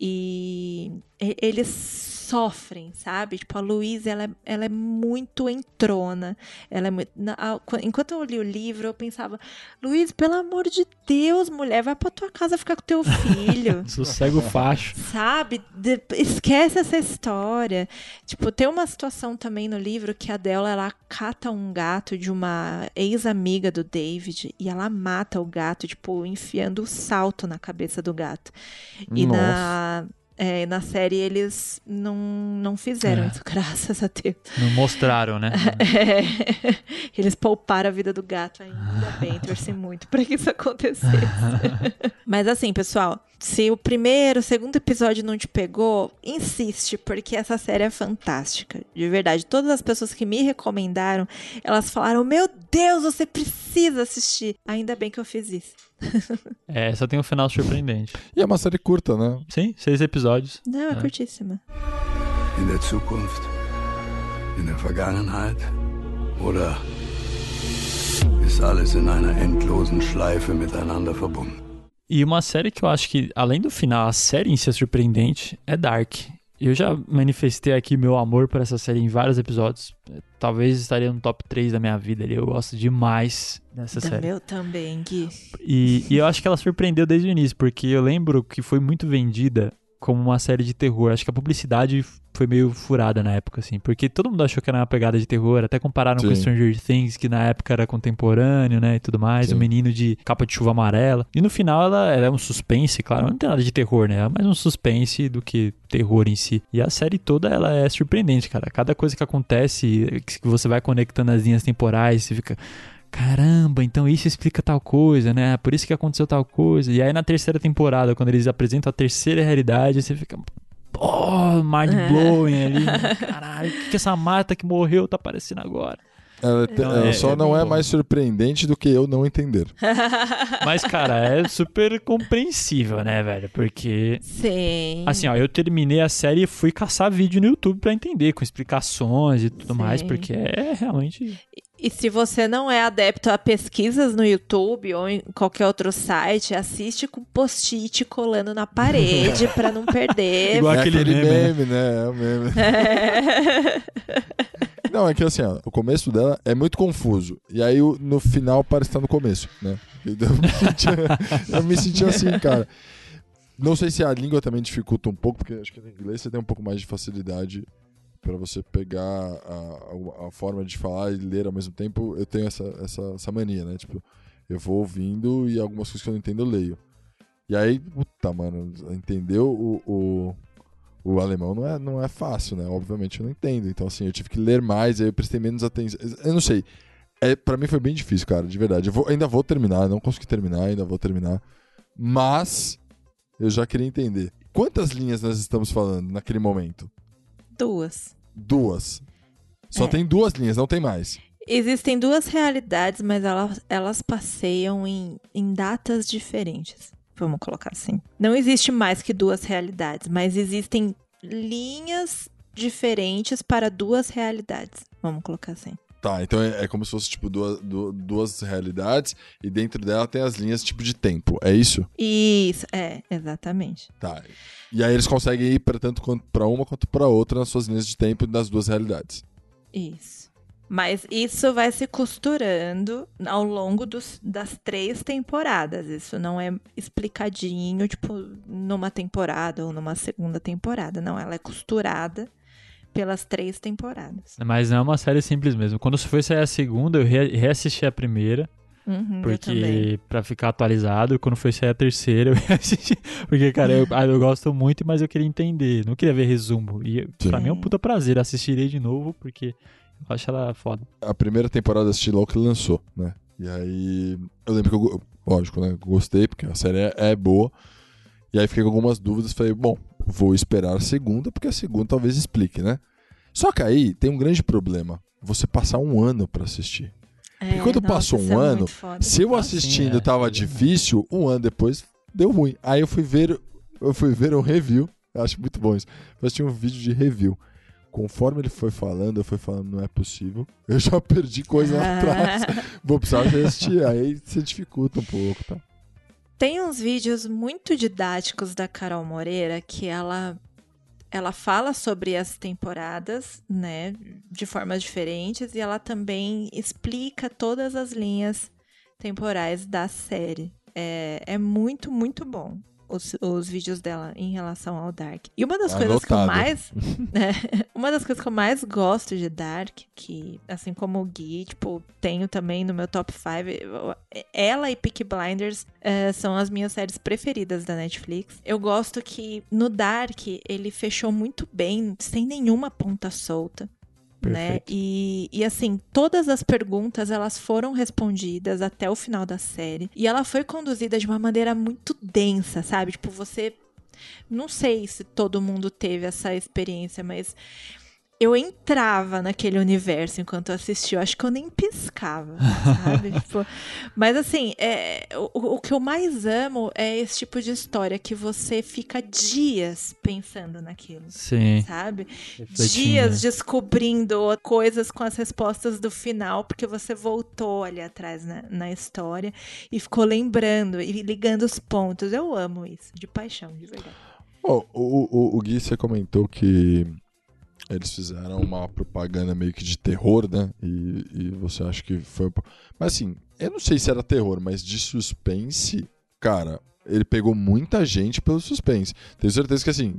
Speaker 2: E eles sofrem, sabe? Tipo, a Louise, ela é, ela é muito entrona. Ela é muito, enquanto eu li o livro, eu pensava, Luiz, pelo amor de Deus, mulher, vai pra tua casa ficar com teu filho.
Speaker 1: Sossega o facho.
Speaker 2: Sabe? De- esquece essa história. Tipo, tem uma situação também no livro que a Della, ela cata um gato de uma ex-amiga do David e ela mata o gato, tipo, enfiando o salto na cabeça do gato. E na, é, na série eles não, não fizeram
Speaker 1: É.
Speaker 2: isso, graças a Deus.
Speaker 1: Não mostraram, né?
Speaker 2: É, eles pouparam a vida do gato ainda bem, torci muito pra que isso acontecesse. Mas assim, pessoal, se o primeiro, o segundo episódio não te pegou, insiste, porque essa série é fantástica. De verdade, todas as pessoas que me recomendaram, elas falaram: Meu Deus, você precisa assistir. Ainda bem que eu fiz isso.
Speaker 1: É, só tem um final surpreendente.
Speaker 3: E é uma série curta, né?
Speaker 1: Sim, seis episódios.
Speaker 2: Não, é,
Speaker 1: É.
Speaker 2: curtíssima.
Speaker 6: In der Zukunft, in der Vergangenheit oder ist alles in einer endlosen Schleife miteinander verbunden?
Speaker 1: E uma série que eu acho que, além do final, a série em si é surpreendente, é Dark. Eu já manifestei aqui meu amor por essa série em vários episódios. Talvez estaria no top 3 da minha vida ali. Eu gosto demais dessa
Speaker 2: Da
Speaker 1: série.
Speaker 2: meu também, Gui.
Speaker 1: E, e eu acho que ela surpreendeu desde o início, porque eu lembro que foi muito vendida como uma série de terror. Acho que a publicidade foi meio furada na época, assim, porque todo mundo achou que era uma pegada de terror, até compararam com
Speaker 3: Sim.
Speaker 1: Stranger Things, que na época era contemporâneo, né, e tudo mais, o menino de capa de chuva amarela. E no final ela, ela é um suspense, claro, não tem nada de terror, né, é mais um suspense do que terror em si. E a série toda, ela é surpreendente, cara. Cada coisa que acontece, que você vai conectando as linhas temporais, você fica... Caramba, então isso explica tal coisa, né? Por isso que aconteceu tal coisa. E aí na terceira temporada, quando eles apresentam a terceira realidade, você fica. Oh, mind blowing ali. Caralho, o que, que essa mata que morreu tá aparecendo agora? Não,
Speaker 3: ela
Speaker 1: é-
Speaker 3: só
Speaker 1: é
Speaker 3: não é
Speaker 1: bom.
Speaker 3: mais surpreendente do que eu não entender.
Speaker 1: Mas, cara, é super compreensível, né, velho? Porque.
Speaker 2: Sim.
Speaker 1: Assim, ó, eu terminei a série e fui caçar vídeo no YouTube pra entender, com explicações e tudo
Speaker 2: Sim.
Speaker 1: mais, porque é realmente.
Speaker 2: E se você não é adepto a pesquisas no YouTube ou em qualquer outro site, assiste com post-it colando na parede pra não perder.
Speaker 1: Igual
Speaker 3: é
Speaker 1: aquele
Speaker 3: aquele
Speaker 1: meme, né?
Speaker 3: meme, né? É o meme. Não, é que assim, ó, o começo dela é muito confuso. E aí no final parece estar no começo, né? Eu me senti, eu me senti assim, cara. Não sei se a língua também dificulta um pouco, porque acho que no inglês você tem um pouco mais de facilidade para você pegar a, a- forma de falar e ler ao mesmo tempo. Eu tenho essa, essa, essa mania, né? Tipo, eu vou ouvindo e algumas coisas que eu não entendo eu leio. E aí, puta, mano, entender o, o, o alemão não é, não é fácil, né? Obviamente eu não entendo. Então, assim, eu tive que ler mais, aí eu prestei menos atenção. Eu não sei. É, para mim foi bem difícil, cara, de verdade. Eu vou- ainda vou terminar, não consegui terminar, ainda vou terminar. Mas eu já queria entender. Quantas linhas nós estamos falando naquele momento?
Speaker 2: Duas.
Speaker 3: Duas. Só
Speaker 2: É.
Speaker 3: tem duas linhas, não tem mais.
Speaker 2: Existem duas realidades, mas elas, elas passeiam em, em datas diferentes. Vamos colocar assim. Não existe mais que duas realidades, mas existem linhas diferentes para duas realidades. Vamos colocar assim.
Speaker 3: Tá, então é, é como se fosse tipo duas, du- duas realidades e dentro dela tem as linhas tipo de tempo. É isso?
Speaker 2: Isso, é, exatamente.
Speaker 3: Tá. E aí eles conseguem ir para tanto quanto para uma quanto para outra nas suas linhas de tempo das duas realidades.
Speaker 2: Isso. Mas isso vai se costurando ao longo dos, das três temporadas. Isso não é explicadinho, tipo, numa temporada ou numa segunda temporada. Não, ela é costurada pelas três temporadas.
Speaker 1: Mas não é uma série simples mesmo. Quando foi sair a segunda, eu re- reassisti a primeira,
Speaker 2: Uhum,
Speaker 1: porque pra ficar atualizado. Quando foi sair a terceira, eu reassisti. Porque, cara, eu, ah, eu gosto muito, mas eu queria entender. Não queria ver resumo. E pra
Speaker 2: Sim.
Speaker 1: mim é um puta prazer. Assistirei de novo, porque eu acho ela foda.
Speaker 3: A primeira temporada eu assisti logo que lançou, né? E aí eu lembro que eu, lógico, né? Gostei, porque a série é, é boa. E aí fiquei com algumas dúvidas. Falei, bom, vou esperar a segunda, porque a segunda talvez explique, né? Só que aí tem um grande problema. Você passar um ano pra assistir.
Speaker 2: É,
Speaker 3: quando
Speaker 2: nossa,
Speaker 3: passou um
Speaker 2: é
Speaker 3: ano,
Speaker 2: foda.
Speaker 3: Se eu
Speaker 1: Ah,
Speaker 3: assistindo
Speaker 1: é.
Speaker 3: tava difícil, um ano depois deu ruim. Aí eu fui ver, eu fui ver um review. Eu acho muito bom isso. Eu assisti um vídeo de review. Conforme ele foi falando, eu fui falando, não é possível. Eu já perdi coisa lá atrás. Vou precisar assistir. Aí você dificulta um pouco, tá?
Speaker 2: Tem uns vídeos muito didáticos da Carol Moreira que ela ela fala sobre as temporadas, né, de formas diferentes e ela também explica todas as linhas temporais da série. É, é muito, muito bom os, os vídeos dela em relação ao Dark. E uma das coisas que eu
Speaker 3: Anotado.
Speaker 2: mais é, uma das coisas que eu mais gosto de Dark, que assim como o Gui, tipo, tenho também no meu top 5, ela e Peaky Blinders eh, são as minhas séries preferidas da Netflix. Eu gosto que no Dark ele fechou muito bem, sem nenhuma ponta solta. Né? E, e assim, todas as perguntas elas foram respondidas até o final da série. E ela foi conduzida de uma maneira muito densa, sabe? Tipo, você. Não sei se todo mundo teve essa experiência, mas eu entrava naquele universo enquanto eu assistia. Eu acho que eu nem piscava, sabe? Tipo, mas assim, é, o, o que eu mais amo é esse tipo de história que você fica dias pensando naquilo
Speaker 1: Sim.
Speaker 2: sabe?
Speaker 1: refletindo,
Speaker 2: Dias descobrindo coisas com as respostas do final, porque você voltou ali atrás na, na história e ficou lembrando e ligando os pontos. Eu amo isso, de paixão, de verdade.
Speaker 3: Ó, o, o, o Gui, você comentou que eles fizeram uma propaganda meio que de terror, né? E, e você acha que foi. Mas assim, eu não sei se era terror, mas de suspense, cara, ele pegou muita gente pelo suspense. Tenho certeza que assim.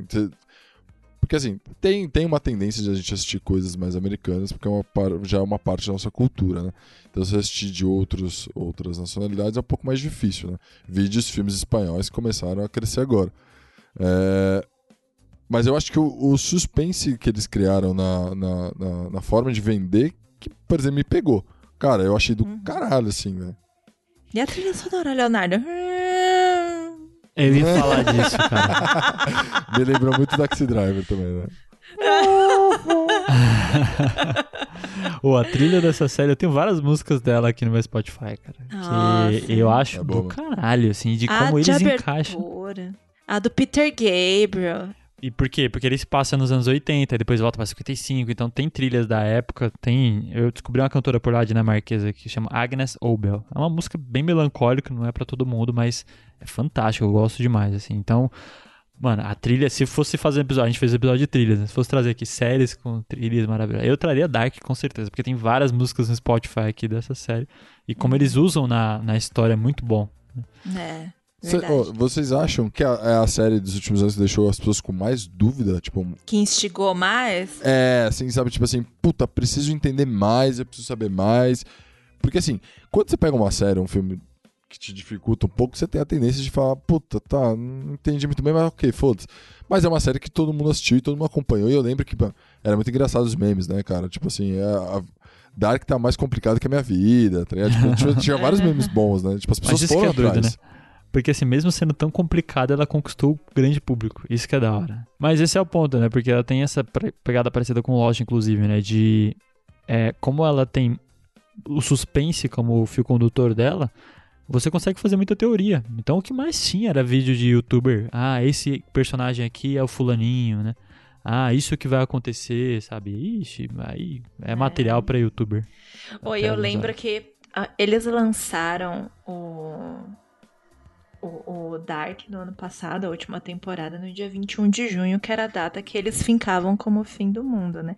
Speaker 3: Porque assim, tem, tem uma tendência de a gente assistir coisas mais americanas, porque é uma já é uma parte da nossa cultura, né? Então se assistir de outros, outras nacionalidades é um pouco mais difícil, né? Vídeos, filmes espanhóis começaram a crescer agora. É, Mas eu acho que o, o suspense que eles criaram na, na, na, na forma de vender, que, por exemplo, me pegou. Cara, eu achei do
Speaker 2: Uhum.
Speaker 3: caralho, assim, velho.
Speaker 2: E a trilha sonora, Leonardo?
Speaker 1: Eu ia falar disso, cara.
Speaker 3: me lembrou muito Taxi Driver também, né?
Speaker 1: Ô, a trilha dessa série, eu tenho várias músicas dela aqui no meu Spotify, cara.
Speaker 2: Nossa.
Speaker 1: Que eu acho
Speaker 3: É
Speaker 1: do caralho, assim, de
Speaker 2: a
Speaker 1: como
Speaker 2: de
Speaker 1: eles
Speaker 2: abertura.
Speaker 1: encaixam.
Speaker 2: A do Peter Gabriel.
Speaker 1: E por quê? Porque ele se passa nos anos 80, e depois volta pra 55, então tem trilhas da época, tem... Eu descobri uma cantora por lá dinamarquesa que chama Agnes Obel. É uma música bem melancólica, não é pra todo mundo, mas é fantástico, eu gosto demais, assim. Então, Mano, a trilha, se fosse fazer episódio, a gente fez episódio de trilhas, né? se fosse trazer aqui séries com trilhas maravilhosas, eu traria Dark com certeza, porque tem várias músicas no Spotify aqui dessa série. E como eles usam na, na história é muito bom.
Speaker 2: É.
Speaker 3: Cê- ó, vocês acham que a- é a série dos últimos anos que deixou as pessoas com mais dúvida? Tipo,
Speaker 2: Que instigou mais?
Speaker 3: é, assim, sabe? Tipo assim, puta, preciso entender mais, eu preciso saber mais. Porque assim, quando você pega uma série, um filme que te dificulta um pouco, você tem a tendência de falar, puta, tá, não entendi muito bem, mas ok, foda-se. Mas é uma série que todo mundo assistiu e todo mundo acompanhou. E eu lembro que pô, era muito engraçado os memes, né, cara? Tipo assim, é, a Dark tá mais complicado que a minha vida, tá ligado? Tipo, tinha, tinha vários memes bons, né? Tipo, as pessoas foram
Speaker 1: é doido,
Speaker 3: atrás.
Speaker 1: né? Porque assim, mesmo sendo tão complicada, ela conquistou o grande público. Isso que é da hora. Mas esse é o ponto, né? Porque ela tem essa pegada parecida com Lost, inclusive, né? De é, como ela tem o suspense como o fio condutor dela, você consegue fazer muita teoria. Então o que mais tinha era vídeo de youtuber. Ah, esse personagem aqui é o fulaninho, né? Ah, isso que vai acontecer, sabe? Ixi, aí é material pra youtuber.
Speaker 2: Oi, eu lembro
Speaker 1: olhos.
Speaker 2: que ah, eles lançaram o, o, o Dark no ano passado, a última temporada, no dia 21 de junho, que era a data que eles fincavam como o fim do mundo, né?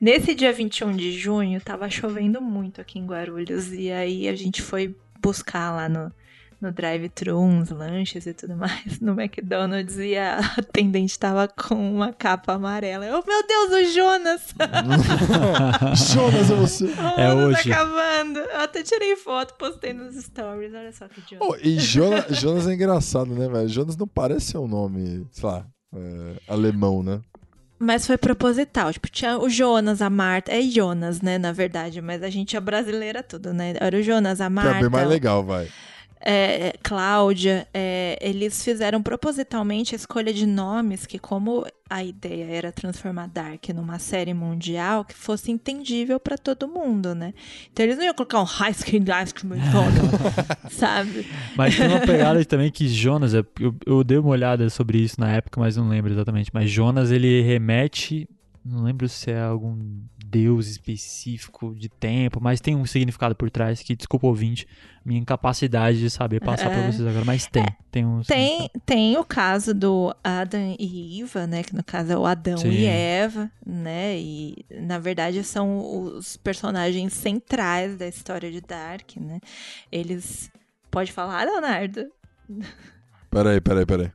Speaker 2: Nesse dia 21 de junho, tava chovendo muito aqui em Guarulhos, e aí a gente foi buscar lá no, no drive-thru uns lanches e tudo mais no McDonald's e a atendente tava com uma capa amarela. Eu, meu Deus, o Jonas!
Speaker 3: Jonas, é você.
Speaker 2: O
Speaker 1: É
Speaker 2: ano
Speaker 1: hoje.
Speaker 2: Tá acabando. Eu até tirei foto, postei nos stories. Olha só que idiota.
Speaker 3: Oh, e Jonas, Jonas é engraçado, né, velho? Jonas não parece ser um nome, sei lá, é, alemão, né?
Speaker 2: Mas foi proposital. Tipo, tinha o Jonas, a Marta. É Jonas, né, na verdade. Mas a gente é brasileira tudo, né? Era o Jonas, a
Speaker 3: Que
Speaker 2: Marta.
Speaker 3: é bem mais legal, vai.
Speaker 2: É, Cláudia, é, eles fizeram propositalmente a escolha de nomes que, como a ideia era transformar Dark numa série mundial, que fosse entendível pra todo mundo, né? Então eles não iam colocar um High School High School sabe?
Speaker 1: Mas tem uma pegada também que Jonas, é- eu, eu dei uma olhada sobre isso na época, mas não lembro exatamente. Mas Jonas, ele remete, não lembro se é algum deus específico de tempo, mas tem um significado por trás que, desculpa ouvinte, minha incapacidade de saber passar pra
Speaker 2: É.
Speaker 1: vocês agora, mas tem. Tem um
Speaker 2: Tem, tem o caso do Adam e Eva, né? Que no caso é o Adão
Speaker 1: Sim.
Speaker 2: e Eva, né? E na verdade são os personagens centrais da história de Dark, né? Eles. Pode falar, Leonardo?
Speaker 3: Peraí, peraí, peraí.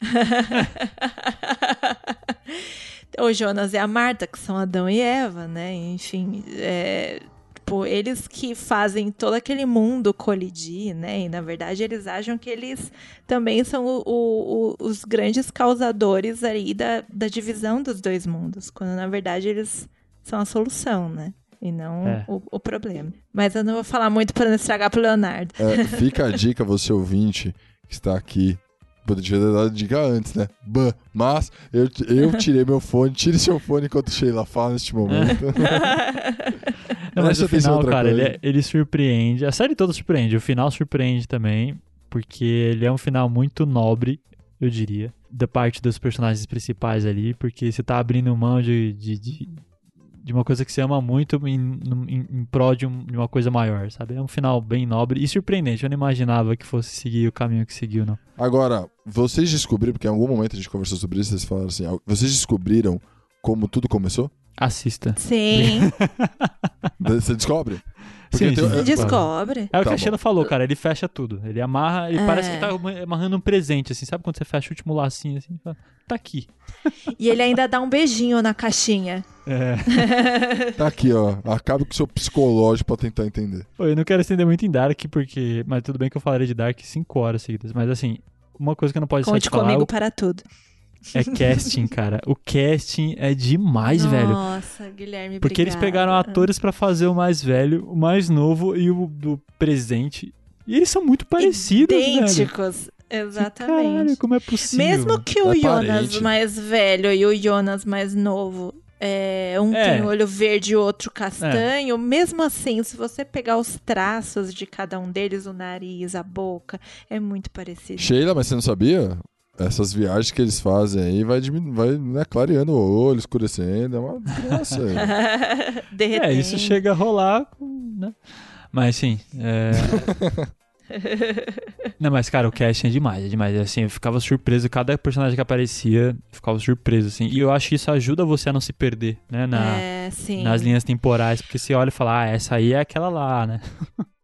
Speaker 2: o Jonas e a Marta, que são Adão e Eva, né? Enfim, é, tipo, eles que fazem todo aquele mundo colidir, né? E na verdade eles acham que eles também são o- o- o- os grandes causadores aí da, da divisão dos dois mundos, quando na verdade eles são a solução, né? E não
Speaker 1: É.
Speaker 2: o, o problema. Mas eu não vou falar muito para não estragar pro Leonardo.
Speaker 3: É, fica a dica, você ouvinte que está aqui. Podia ter dado dica antes, né? Bah, mas eu, eu tirei meu fone, tire seu fone enquanto Sheila fala neste momento.
Speaker 1: Não, mas o final, cara, ele, é- ele surpreende. A série toda surpreende. O final surpreende também, porque ele é um final muito nobre, eu diria, da parte dos personagens principais ali, porque você tá abrindo mão de, de, de, de uma coisa que você ama muito em, em, em prol de, um- de uma coisa maior, sabe? É um final bem nobre e surpreendente. Eu não imaginava que fosse seguir o caminho que seguiu, não.
Speaker 3: Agora, vocês descobriram, porque em algum momento a gente conversou sobre isso, vocês falaram assim, vocês descobriram como tudo começou?
Speaker 1: Assista.
Speaker 2: Sim,
Speaker 3: Você descobre?
Speaker 1: Sim,
Speaker 3: tem-
Speaker 1: sim.
Speaker 3: é,
Speaker 2: descobre.
Speaker 1: É o
Speaker 3: Tá
Speaker 1: que a
Speaker 3: bom.
Speaker 1: Sheila falou, cara. Ele fecha tudo. Ele amarra, ele
Speaker 2: É.
Speaker 1: parece que tá amarrando um presente, assim. Sabe quando você fecha o último lacinho, assim? Fala, tá aqui.
Speaker 2: E ele ainda dá um beijinho na caixinha.
Speaker 1: É.
Speaker 3: Tá aqui, ó. Acabe com o seu psicológico pra tentar entender.
Speaker 1: Pô, eu não quero estender muito em Dark, porque. Mas tudo bem que eu falarei de Dark 5 horas seguidas. Mas assim, uma coisa que eu não pode
Speaker 2: Conte comigo para tudo.
Speaker 1: É casting, cara. O casting é demais, velho.
Speaker 2: Nossa, Guilherme,
Speaker 1: Porque eles
Speaker 2: obrigada.
Speaker 1: pegaram atores pra fazer o mais velho, o mais novo e o do presente. E eles são muito parecidos, velho.
Speaker 2: Idênticos. Exatamente.
Speaker 1: Caralho, como é possível?
Speaker 2: Mesmo que o
Speaker 3: É
Speaker 2: Jonas
Speaker 3: parente.
Speaker 2: mais velho e o Jonas mais novo, é, um
Speaker 1: É.
Speaker 2: tem olho verde e outro castanho, mesmo assim, se você pegar os traços de cada um deles, o nariz, a boca, é muito parecido.
Speaker 3: Sheila, mas você não sabia? Essas viagens que eles fazem aí vai, diminu- vai né, clareando o olho, escurecendo. É uma criança.
Speaker 2: Derretendo.
Speaker 1: É, isso chega a rolar, com- né? Mas sim, é... Não, mas, cara, o casting é demais, é demais. Assim, eu ficava surpreso, cada personagem que aparecia, eu ficava surpreso, assim. E eu acho que isso ajuda você a não se perder, né? Na,
Speaker 2: é, sim.
Speaker 1: nas linhas temporais, porque você olha e fala, ah, essa aí é aquela lá, né?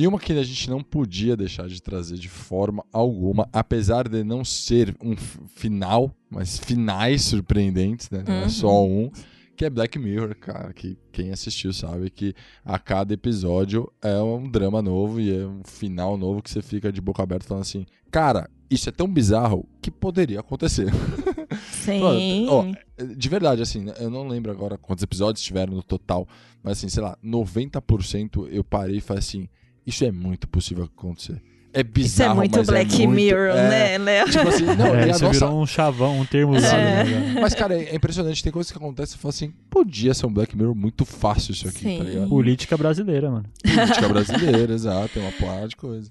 Speaker 3: E uma que a gente não podia deixar de trazer de forma alguma, apesar de não ser um final, mas finais surpreendentes, né? Não é só um, que é Black Mirror, cara, que quem assistiu sabe que a cada episódio é um drama novo e é um final novo que você fica de boca aberta falando assim, cara, isso é tão bizarro que poderia acontecer.
Speaker 2: Sim.
Speaker 3: Ó, de verdade, assim, eu não lembro agora quantos episódios tiveram no total, mas assim, sei lá, 90% eu parei e falei assim, isso é muito possível acontecer. É
Speaker 2: Isso é
Speaker 3: bizarro,
Speaker 2: muito
Speaker 3: mas
Speaker 2: Black
Speaker 3: é muito,
Speaker 2: Mirror,
Speaker 3: é,
Speaker 2: né, Léo?
Speaker 3: Tipo assim, não,
Speaker 1: é,
Speaker 3: a
Speaker 1: isso
Speaker 3: nossa...
Speaker 1: virou um chavão, um termo usado,
Speaker 2: É.
Speaker 1: né?
Speaker 3: Mas, cara, é impressionante. Tem coisas que acontecem e você fala assim, podia ser um Black Mirror muito fácil isso aqui, tá
Speaker 2: Sim.
Speaker 3: ligado?
Speaker 1: Política brasileira, mano.
Speaker 3: Política brasileira, exato, tem uma porrada de coisa.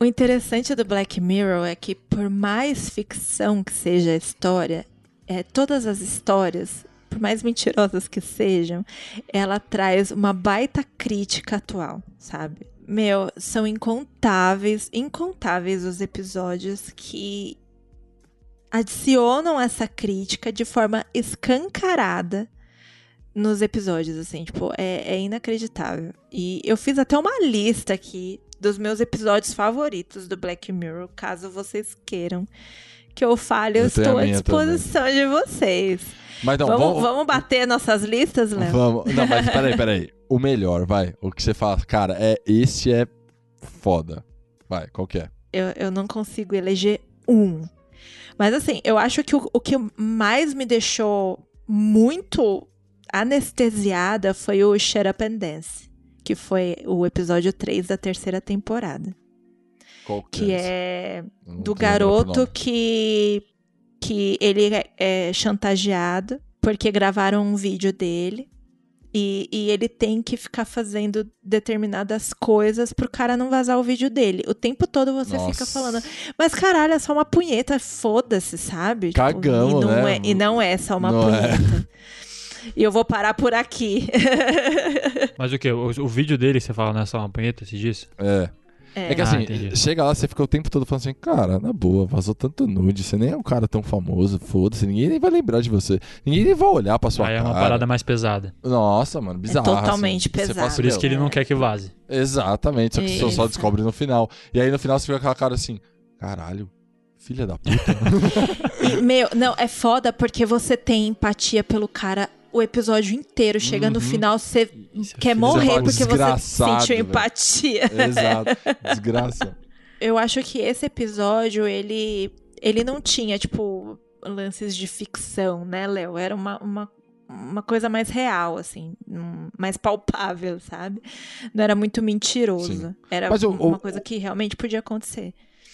Speaker 2: O interessante do Black Mirror é que, por mais ficção que seja a história, é, todas as histórias, por mais mentirosas que sejam, ela traz uma baita crítica atual, sabe? Meu, são incontáveis, incontáveis os episódios que adicionam essa crítica de forma escancarada nos episódios, assim, tipo, é, é inacreditável. E eu fiz até uma lista aqui dos meus episódios favoritos do Black Mirror, caso vocês queiram que eu fale, eu,
Speaker 3: Eu
Speaker 2: estou à disposição de vocês.
Speaker 3: Mas então,
Speaker 2: vamos, vamos bater nossas listas, Léo?
Speaker 3: Vamos. Não, mas peraí, peraí. O melhor, vai. O que você fala, cara, é esse é foda. Vai, qual que é?
Speaker 2: Eu, eu não consigo eleger um. Mas assim, eu acho que o, o que mais me deixou muito anestesiada foi o Shut Up and Dance. Que foi o episódio 3 da terceira temporada.
Speaker 3: Qual
Speaker 2: Que é
Speaker 3: Eu não
Speaker 2: do
Speaker 3: tô lembrando o
Speaker 2: garoto que, que ele é, é chantageado porque gravaram um vídeo dele. E, e ele tem que ficar fazendo determinadas coisas pro cara não vazar o vídeo dele. O tempo todo você fica
Speaker 3: Nossa.
Speaker 2: falando, mas caralho, é só uma punheta, foda-se, sabe? Tipo,
Speaker 3: Cagamos,
Speaker 2: e não
Speaker 3: né?
Speaker 2: É, e não é só uma
Speaker 3: Não é.
Speaker 2: punheta. E eu vou parar por aqui.
Speaker 1: Mas o que? O, o vídeo dele, você fala, não é só uma punheta, se diz?
Speaker 3: É.
Speaker 2: É.
Speaker 3: É que
Speaker 1: Ah,
Speaker 3: assim,
Speaker 1: entendi.
Speaker 3: chega lá, você fica o tempo todo falando assim, cara, na boa, vazou tanto nude, você nem é um cara tão famoso, foda-se, ninguém nem vai lembrar de você. Ninguém nem vai olhar pra sua
Speaker 1: Aí é
Speaker 3: cara.
Speaker 1: uma parada mais pesada.
Speaker 3: Nossa, mano, bizarro.
Speaker 2: totalmente
Speaker 3: assim. Você
Speaker 2: pesado.
Speaker 3: fala
Speaker 1: Por isso que ele não
Speaker 2: É.
Speaker 1: quer que vaze.
Speaker 3: Exatamente, só que você só
Speaker 2: Isso.
Speaker 3: descobre no final. E aí no final você fica com aquela cara assim, caralho, filha da puta.
Speaker 2: E, meu, não, é foda porque você tem empatia pelo cara o episódio inteiro. Chega no
Speaker 3: Uhum.
Speaker 2: final, você
Speaker 1: é
Speaker 2: quer morrer porque você
Speaker 3: "Desgraçado,
Speaker 2: sentiu
Speaker 3: velho."
Speaker 2: empatia.
Speaker 3: Exato, desgraça.
Speaker 2: Eu acho que esse episódio, ele, ele não tinha, tipo, lances de ficção, né, Léo? Era uma, uma, uma coisa mais real, assim, mais palpável, sabe? Não era muito mentiroso.
Speaker 3: Sim.
Speaker 2: Era
Speaker 3: Mas
Speaker 2: uma coisa que realmente podia acontecer.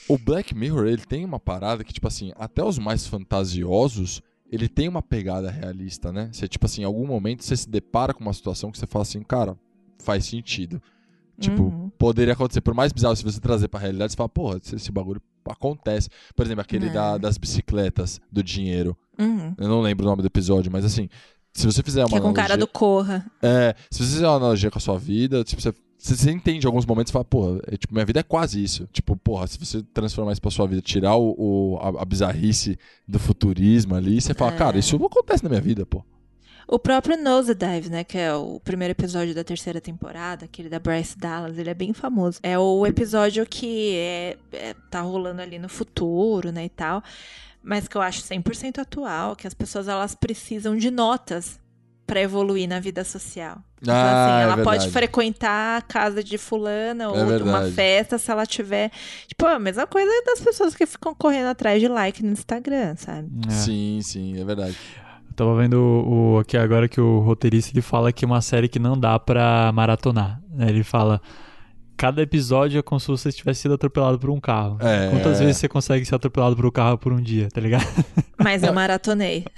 Speaker 3: O Black Mirror, ele tem uma parada que, tipo assim, até os mais fantasiosos, ele tem uma pegada realista, né? Você, tipo assim, em algum momento você se depara com uma situação que você fala assim, cara, faz sentido. Tipo,
Speaker 2: Uhum.
Speaker 3: poderia acontecer. Por mais bizarro, se você trazer pra realidade, você fala, porra, esse, esse bagulho acontece. Por exemplo, aquele
Speaker 2: É.
Speaker 3: da- das bicicletas, do dinheiro.
Speaker 2: Uhum.
Speaker 3: Eu não lembro o nome do episódio, mas assim, se você fizer uma
Speaker 2: Que é com o cara
Speaker 3: analogia-
Speaker 2: do Corra.
Speaker 3: É, se você fizer uma analogia com a sua vida, tipo, você, você, entende em alguns momentos e fala, porra, é, tipo, minha vida é quase isso. Tipo, porra, se você transformar isso pra sua vida, tirar o, o- a, a bizarrice do futurismo ali, você fala,
Speaker 2: É.
Speaker 3: cara, isso acontece na minha vida, pô.
Speaker 2: O próprio Nosedive, né, que é o primeiro episódio da terceira temporada, aquele da Bryce Dallas, ele é bem famoso. É o episódio que é, é- tá rolando ali no futuro, né, e tal, mas que eu acho 100% atual, que as pessoas elas precisam de notas pra evoluir na vida social. Então,
Speaker 3: Ah,
Speaker 2: assim,
Speaker 3: é
Speaker 2: ela pode
Speaker 3: verdade.
Speaker 2: frequentar a casa de fulana ou de uma festa se ela tiver. Tipo, a mesma coisa das pessoas que ficam correndo atrás de like no Instagram, sabe?
Speaker 1: É.
Speaker 3: Sim, sim, é verdade.
Speaker 1: Eu tava vendo o, o- aqui agora que o roteirista ele fala que é uma série que não dá pra maratonar. né? Ele fala. Cada episódio é como se você tivesse sido atropelado por um carro.
Speaker 3: É.
Speaker 1: Quantas vezes você consegue ser atropelado por um carro por um dia, tá ligado?
Speaker 2: Mas eu maratonei.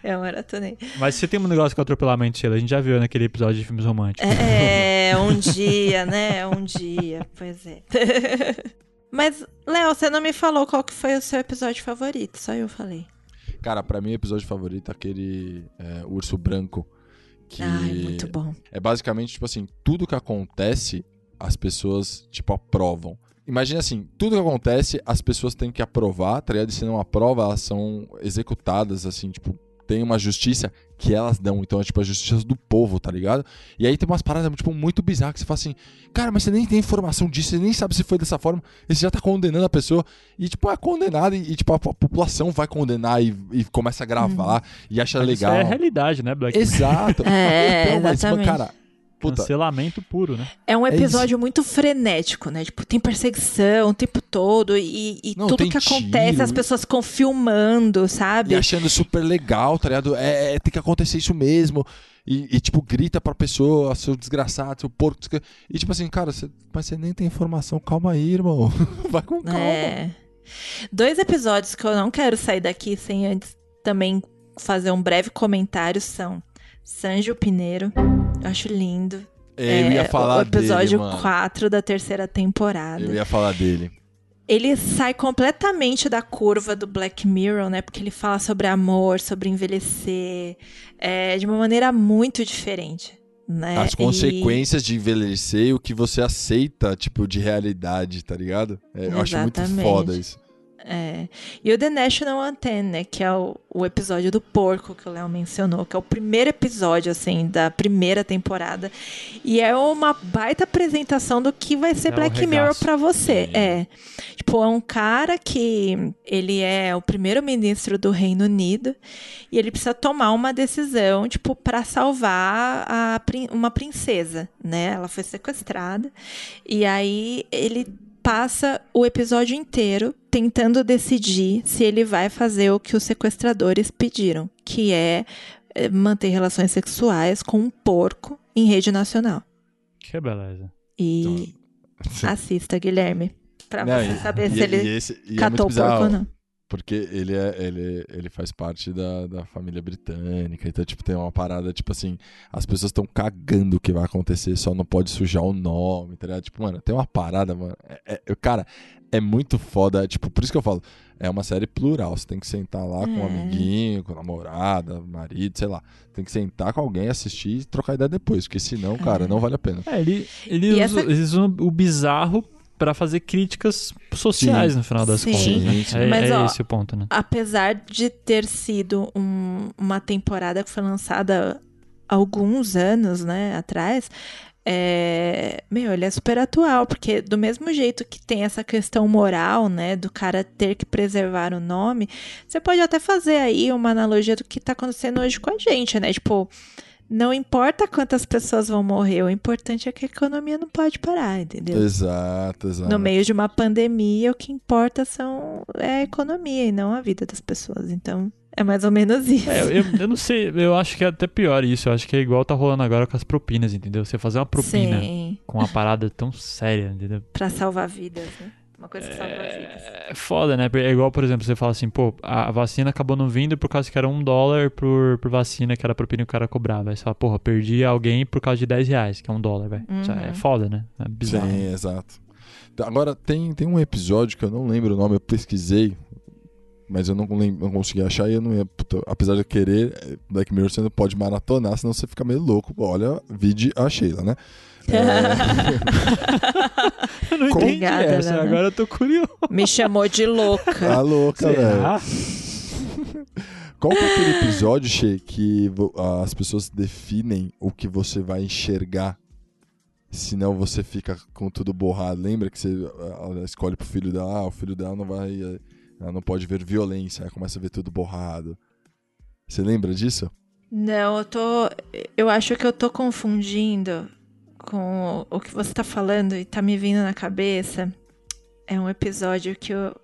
Speaker 2: eu maratonei.
Speaker 1: Mas você tem um negócio com atropelamento, Sheila. A gente já viu naquele episódio de filmes românticos.
Speaker 2: É, um dia, né? Um dia. Pois é. Mas, Léo, você não me falou qual que foi o seu episódio favorito, só eu falei.
Speaker 3: Cara, pra mim, o episódio favorito é aquele é, urso branco. Que
Speaker 2: Ai, muito bom.
Speaker 3: é basicamente, tipo assim, tudo que acontece, as pessoas, tipo, aprovam. Imagina assim, tudo que acontece, as pessoas têm que aprovar, tá ligado? E se não aprova, elas são executadas, assim, tipo, tem uma justiça que elas dão. Então é tipo a justiça do povo, tá ligado? E aí tem umas paradas tipo, muito bizarras que você fala assim, cara, mas você nem tem informação disso, você nem sabe se foi dessa forma, e você já tá condenando a pessoa. E tipo, é condenado, e, e, tipo, a, a população vai condenar e, e começa a gravar e acha
Speaker 1: Mas
Speaker 3: legal.
Speaker 1: Isso é a realidade, né, Black?
Speaker 3: Exato.
Speaker 2: É,
Speaker 3: Então, mas,
Speaker 2: exatamente.
Speaker 3: cara, puta,
Speaker 1: Cancelamento puro, né?
Speaker 2: É um
Speaker 3: É
Speaker 2: episódio muito frenético, né? Tipo, tem perseguição o tempo todo e, e
Speaker 3: Não,
Speaker 2: tudo que acontece,
Speaker 3: tiro.
Speaker 2: as pessoas ficam filmando,
Speaker 3: e
Speaker 2: sabe?
Speaker 3: achando super legal, tá ligado? É, é, tem que acontecer isso mesmo. E, e, tipo, grita pra pessoa, seu desgraçado, seu porco. E tipo assim, cara, você, mas você nem tem informação. Calma aí, irmão. Vai com calma.
Speaker 2: É. Dois episódios que eu não quero sair daqui sem antes também fazer um breve comentário são Sanjo Pineiro, acho lindo.
Speaker 3: Eu
Speaker 2: É,
Speaker 3: ia falar
Speaker 2: o episódio
Speaker 3: dele, mano.
Speaker 2: 4 da terceira temporada.
Speaker 3: Eu ia falar dele.
Speaker 2: Ele sai completamente da curva do Black Mirror, né? Porque ele fala sobre amor, sobre envelhecer, é, de uma maneira muito diferente. Né?
Speaker 3: As
Speaker 2: E-
Speaker 3: consequências de envelhecer e o que você aceita, tipo, de realidade, tá ligado? É, eu acho muito foda isso.
Speaker 2: É. E o The National Anthem, né? Que é o, o episódio do porco que o Léo mencionou, que é o primeiro episódio, assim, da primeira temporada. E é uma baita apresentação do que vai ser
Speaker 1: É
Speaker 2: Black Mirror
Speaker 1: regaço.
Speaker 2: pra você.
Speaker 3: Sim.
Speaker 2: É. Tipo, é um cara que ele é o primeiro-ministro do Reino Unido e ele precisa tomar uma decisão, tipo, pra salvar a, uma princesa, né? Ela foi sequestrada. E aí ele passa o episódio inteiro tentando decidir se ele vai fazer o que os sequestradores pediram, que é eh, manter relações sexuais com um porco em rede nacional.
Speaker 1: Que beleza.
Speaker 2: E assista, Guilherme, pra
Speaker 3: Não,
Speaker 2: você
Speaker 3: e-
Speaker 2: saber
Speaker 3: e-
Speaker 2: se ele
Speaker 3: e esse- é
Speaker 2: catou o
Speaker 3: bizarro,
Speaker 2: porco ou não.
Speaker 3: Porque ele, é, ele, ele faz parte da, da família britânica. Então, tipo, tem uma parada, tipo assim, as pessoas estão cagando o que vai acontecer, só não pode sujar o nome, tá ligado? Tipo, mano, tem uma parada, mano. É, é- cara, é muito foda. Tipo, por isso que eu falo, é uma série plural. Você tem que sentar lá com um
Speaker 2: É.
Speaker 3: amiguinho, com namorada, marido, sei lá. Tem que sentar com alguém, assistir e trocar ideia depois. Porque senão, cara, não vale a pena.
Speaker 1: É, ele, ele usa,
Speaker 2: essa-
Speaker 1: eles usam o bizarro pra fazer críticas sociais
Speaker 3: Sim.
Speaker 1: no final das
Speaker 2: Sim.
Speaker 1: contas. né?
Speaker 3: Sim.
Speaker 1: É,
Speaker 2: Mas,
Speaker 1: é
Speaker 2: ó,
Speaker 1: esse o ponto, né?
Speaker 2: Apesar de ter sido um- uma temporada que foi lançada alguns anos, né, atrás, é, meu, ele é super atual, porque do mesmo jeito que tem essa questão moral, né, do cara ter que preservar o nome, você pode até fazer aí uma analogia do que tá acontecendo hoje com a gente, né? Tipo, não importa quantas pessoas vão morrer, o importante é que a economia não pode parar, entendeu?
Speaker 3: Exato, exato.
Speaker 2: No meio de uma pandemia, o que importa são é a economia e não a vida das pessoas. Então, é mais ou menos isso.
Speaker 1: É, eu, eu não sei, eu acho que é até pior isso. Eu acho que é igual tá rolando agora com as propinas, entendeu? Você fazer uma propina
Speaker 2: Sim,
Speaker 1: com uma parada tão séria, entendeu?
Speaker 2: pra salvar vidas, né? Uma coisa que salva vidas.
Speaker 1: É foda, né? É igual, por exemplo, você fala assim, pô, a vacina acabou não vindo por causa que era um dólar por, por vacina, que era propina que o cara cobrava. Aí você fala, porra, perdi alguém por causa de 10 reais, que é um dólar, velho. É
Speaker 2: Uhum.
Speaker 1: foda, né? É bizarro.
Speaker 3: Sim, exato. Agora, tem, tem um episódio que eu não lembro o nome, eu pesquisei, mas eu não, lembro, não consegui achar e eu não ia. puta, apesar de eu querer, eh, Black Mirror você não pode maratonar, senão você fica meio louco. Olha, vide a Sheila, né?
Speaker 1: Eu não entendi
Speaker 2: Obrigada,
Speaker 1: essa,
Speaker 2: Lana.
Speaker 1: agora eu tô curioso.
Speaker 2: Me chamou de louca.
Speaker 3: Tá louca, velho. Qual que é aquele episódio, Shea, que as pessoas definem o que você vai enxergar? Senão você fica com tudo borrado. Lembra que você escolhe pro filho dela, ah, o filho dela não vai. Ela não pode ver violência, aí começa a ver tudo borrado. Você lembra disso?
Speaker 2: Não, eu tô. Eu acho que eu tô confundindo com o que você tá falando e tá me vindo na cabeça. É um episódio que o-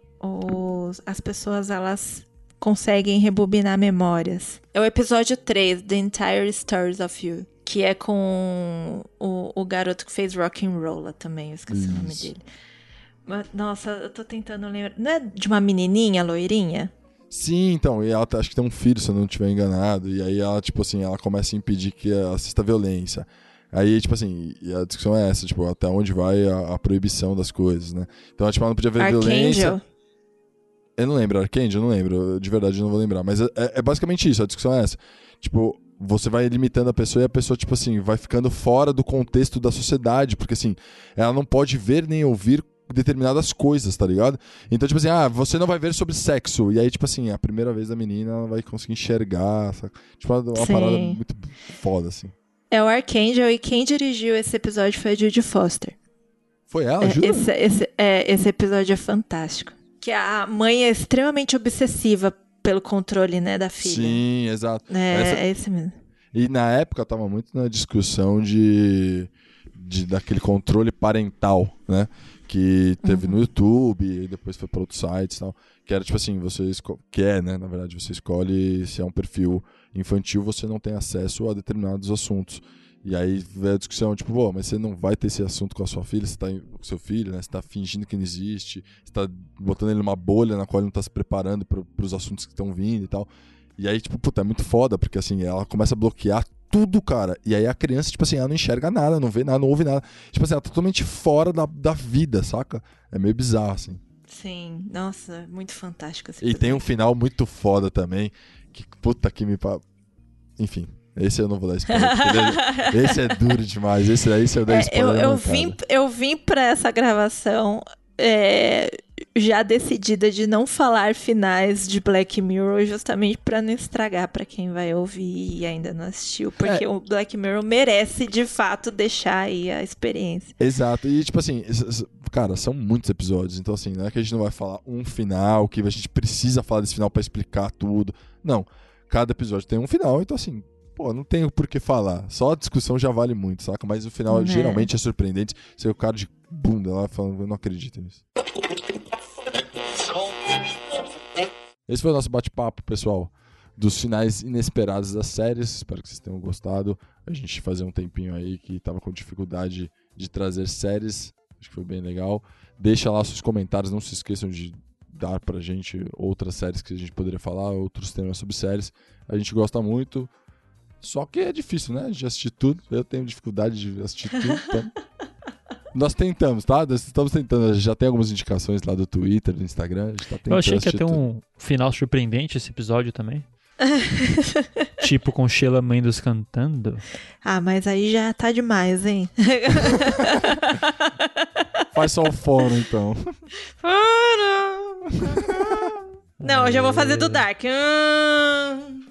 Speaker 2: os- as pessoas elas conseguem rebobinar memórias. É o episódio 3, The Entire Stories of You. Que é com o, o garoto que fez rock and roll também, eu esqueci o nome
Speaker 3: Isso.
Speaker 2: dele. Nossa, eu tô tentando lembrar. Não é de uma menininha loirinha?
Speaker 3: Sim, então, e ela tá- acho que tem um filho, se eu não estiver enganado, e aí ela, tipo assim, ela começa a impedir que assista violência. Aí, tipo assim, a discussão é essa, tipo, até onde vai a, a proibição das coisas, né? Então, tipo, ela não podia ver violência.
Speaker 2: Archangel.
Speaker 3: Eu não lembro, Arcade, eu não lembro, de verdade eu não vou lembrar. Mas é, é basicamente isso, a discussão é essa. Tipo, você vai limitando a pessoa e a pessoa, tipo assim, vai ficando fora do contexto da sociedade, porque assim, ela não pode ver nem ouvir determinadas coisas, tá ligado? Então, tipo assim, ah, você não vai ver sobre sexo. E aí, tipo assim, a primeira vez da menina ela vai conseguir enxergar. Sabe? Tipo, uma, uma
Speaker 2: Sim.
Speaker 3: parada muito foda, assim.
Speaker 2: É o Archangel e quem dirigiu esse episódio foi a Judy Foster.
Speaker 3: Foi ela,
Speaker 2: É,
Speaker 3: jura?
Speaker 2: esse, esse, é, esse episódio é fantástico. Que a mãe é extremamente obsessiva pelo controle, né, da filha.
Speaker 3: Sim, exato.
Speaker 2: É,
Speaker 3: Essa-
Speaker 2: é esse mesmo.
Speaker 3: E na época tava muito na discussão de, de daquele controle parental, né? Que teve no YouTube e depois foi para outros sites e tal. Que era tipo assim, você esco- que é, né? Na verdade, você escolhe se é um perfil infantil, você não tem acesso a determinados assuntos. E aí veio a discussão, tipo, pô, mas você não vai ter esse assunto com a sua filha, você tá com seu filho, né? Você tá fingindo que não existe, você tá botando ele numa bolha na qual ele não tá se preparando para os assuntos que estão vindo e tal. E aí, tipo, puta, é muito foda, porque assim, ela começa a bloquear tudo, cara. E aí a criança, tipo assim, ela não enxerga nada, não vê nada, não ouve nada. Tipo assim, ela tá totalmente fora da, da vida, saca? É meio bizarro, assim.
Speaker 2: Sim, nossa, muito fantástico esse
Speaker 3: E tem um final muito foda também, que puta que me... Enfim, esse eu não vou dar spoiler. é- esse é duro demais, esse daí se eu der
Speaker 2: É,
Speaker 3: spoiler...
Speaker 2: eu, eu,
Speaker 3: não,
Speaker 2: vim, eu vim pra essa gravação é, já decidida de não falar finais de Black Mirror, justamente pra não estragar pra quem vai ouvir e ainda não assistiu, porque
Speaker 3: É.
Speaker 2: o Black Mirror merece de fato deixar aí a experiência.
Speaker 3: Exato, e tipo assim, cara, são muitos episódios, então assim, não é que a gente não vai falar um final, que a gente precisa falar desse final pra explicar tudo. Não, cada episódio tem um final, então assim, pô, não tem por que falar. Só a discussão já vale muito, saca? Mas o final
Speaker 2: Né.
Speaker 3: geralmente é surpreendente. Você é o cara de bunda lá falando, eu não acredito nisso. Esse foi o nosso bate-papo, pessoal, dos finais inesperados das séries. Espero que vocês tenham gostado. A gente fazia um tempinho aí que tava com dificuldade de trazer séries. Acho que foi bem legal. Deixa lá seus comentários, não se esqueçam de dar pra gente outras séries que a gente poderia falar, outros temas sobre séries. A gente gosta muito. Só que é difícil, né? De assistir tudo. Eu tenho dificuldade de assistir tudo. Então... Nós tentamos, tá? Nós estamos tentando. Já tem algumas indicações lá do Twitter, do Instagram. A gente tá tentando
Speaker 1: Eu achei que ia ter
Speaker 3: tudo.
Speaker 1: um final surpreendente esse episódio também. tipo com Sheila Mendes cantando.
Speaker 2: Ah, mas aí já tá demais, hein?
Speaker 3: Faz só o fone, então.
Speaker 2: Não, eu já vou fazer do Dark. Hum.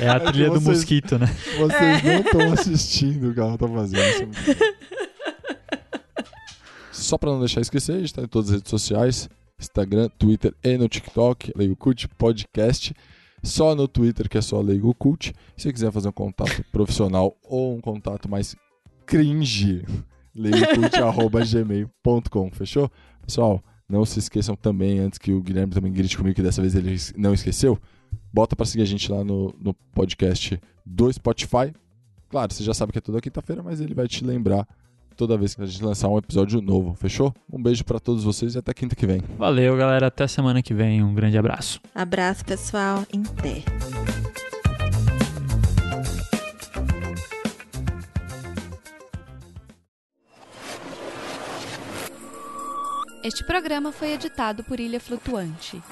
Speaker 1: É a
Speaker 3: É
Speaker 1: trilha do
Speaker 3: vocês-
Speaker 1: mosquito, né?
Speaker 3: Vocês não estão assistindo o que ela tá fazendo. é. Só pra não deixar esquecer, a gente tá em todas as redes sociais: Instagram, Twitter e no TikTok, Leigo Cult Podcast. Só no Twitter, que é só Leigo Cult. Se você quiser fazer um contato profissional ou um contato mais cringe, leigocult.gmail.com, fechou? Pessoal, não se esqueçam também, antes que o Guilherme também grite comigo, que dessa vez ele não esqueceu, bota pra seguir a gente lá no, no podcast do Spotify. Claro, você já sabe que é toda quinta-feira, mas ele vai te lembrar toda vez que a gente lançar um episódio novo, fechou? Um beijo pra todos vocês e até quinta que vem.
Speaker 1: Valeu, galera. Até semana que vem. Um grande abraço.
Speaker 2: Abraço, pessoal. Em pé.
Speaker 7: Este programa foi editado por Ilha Flutuante.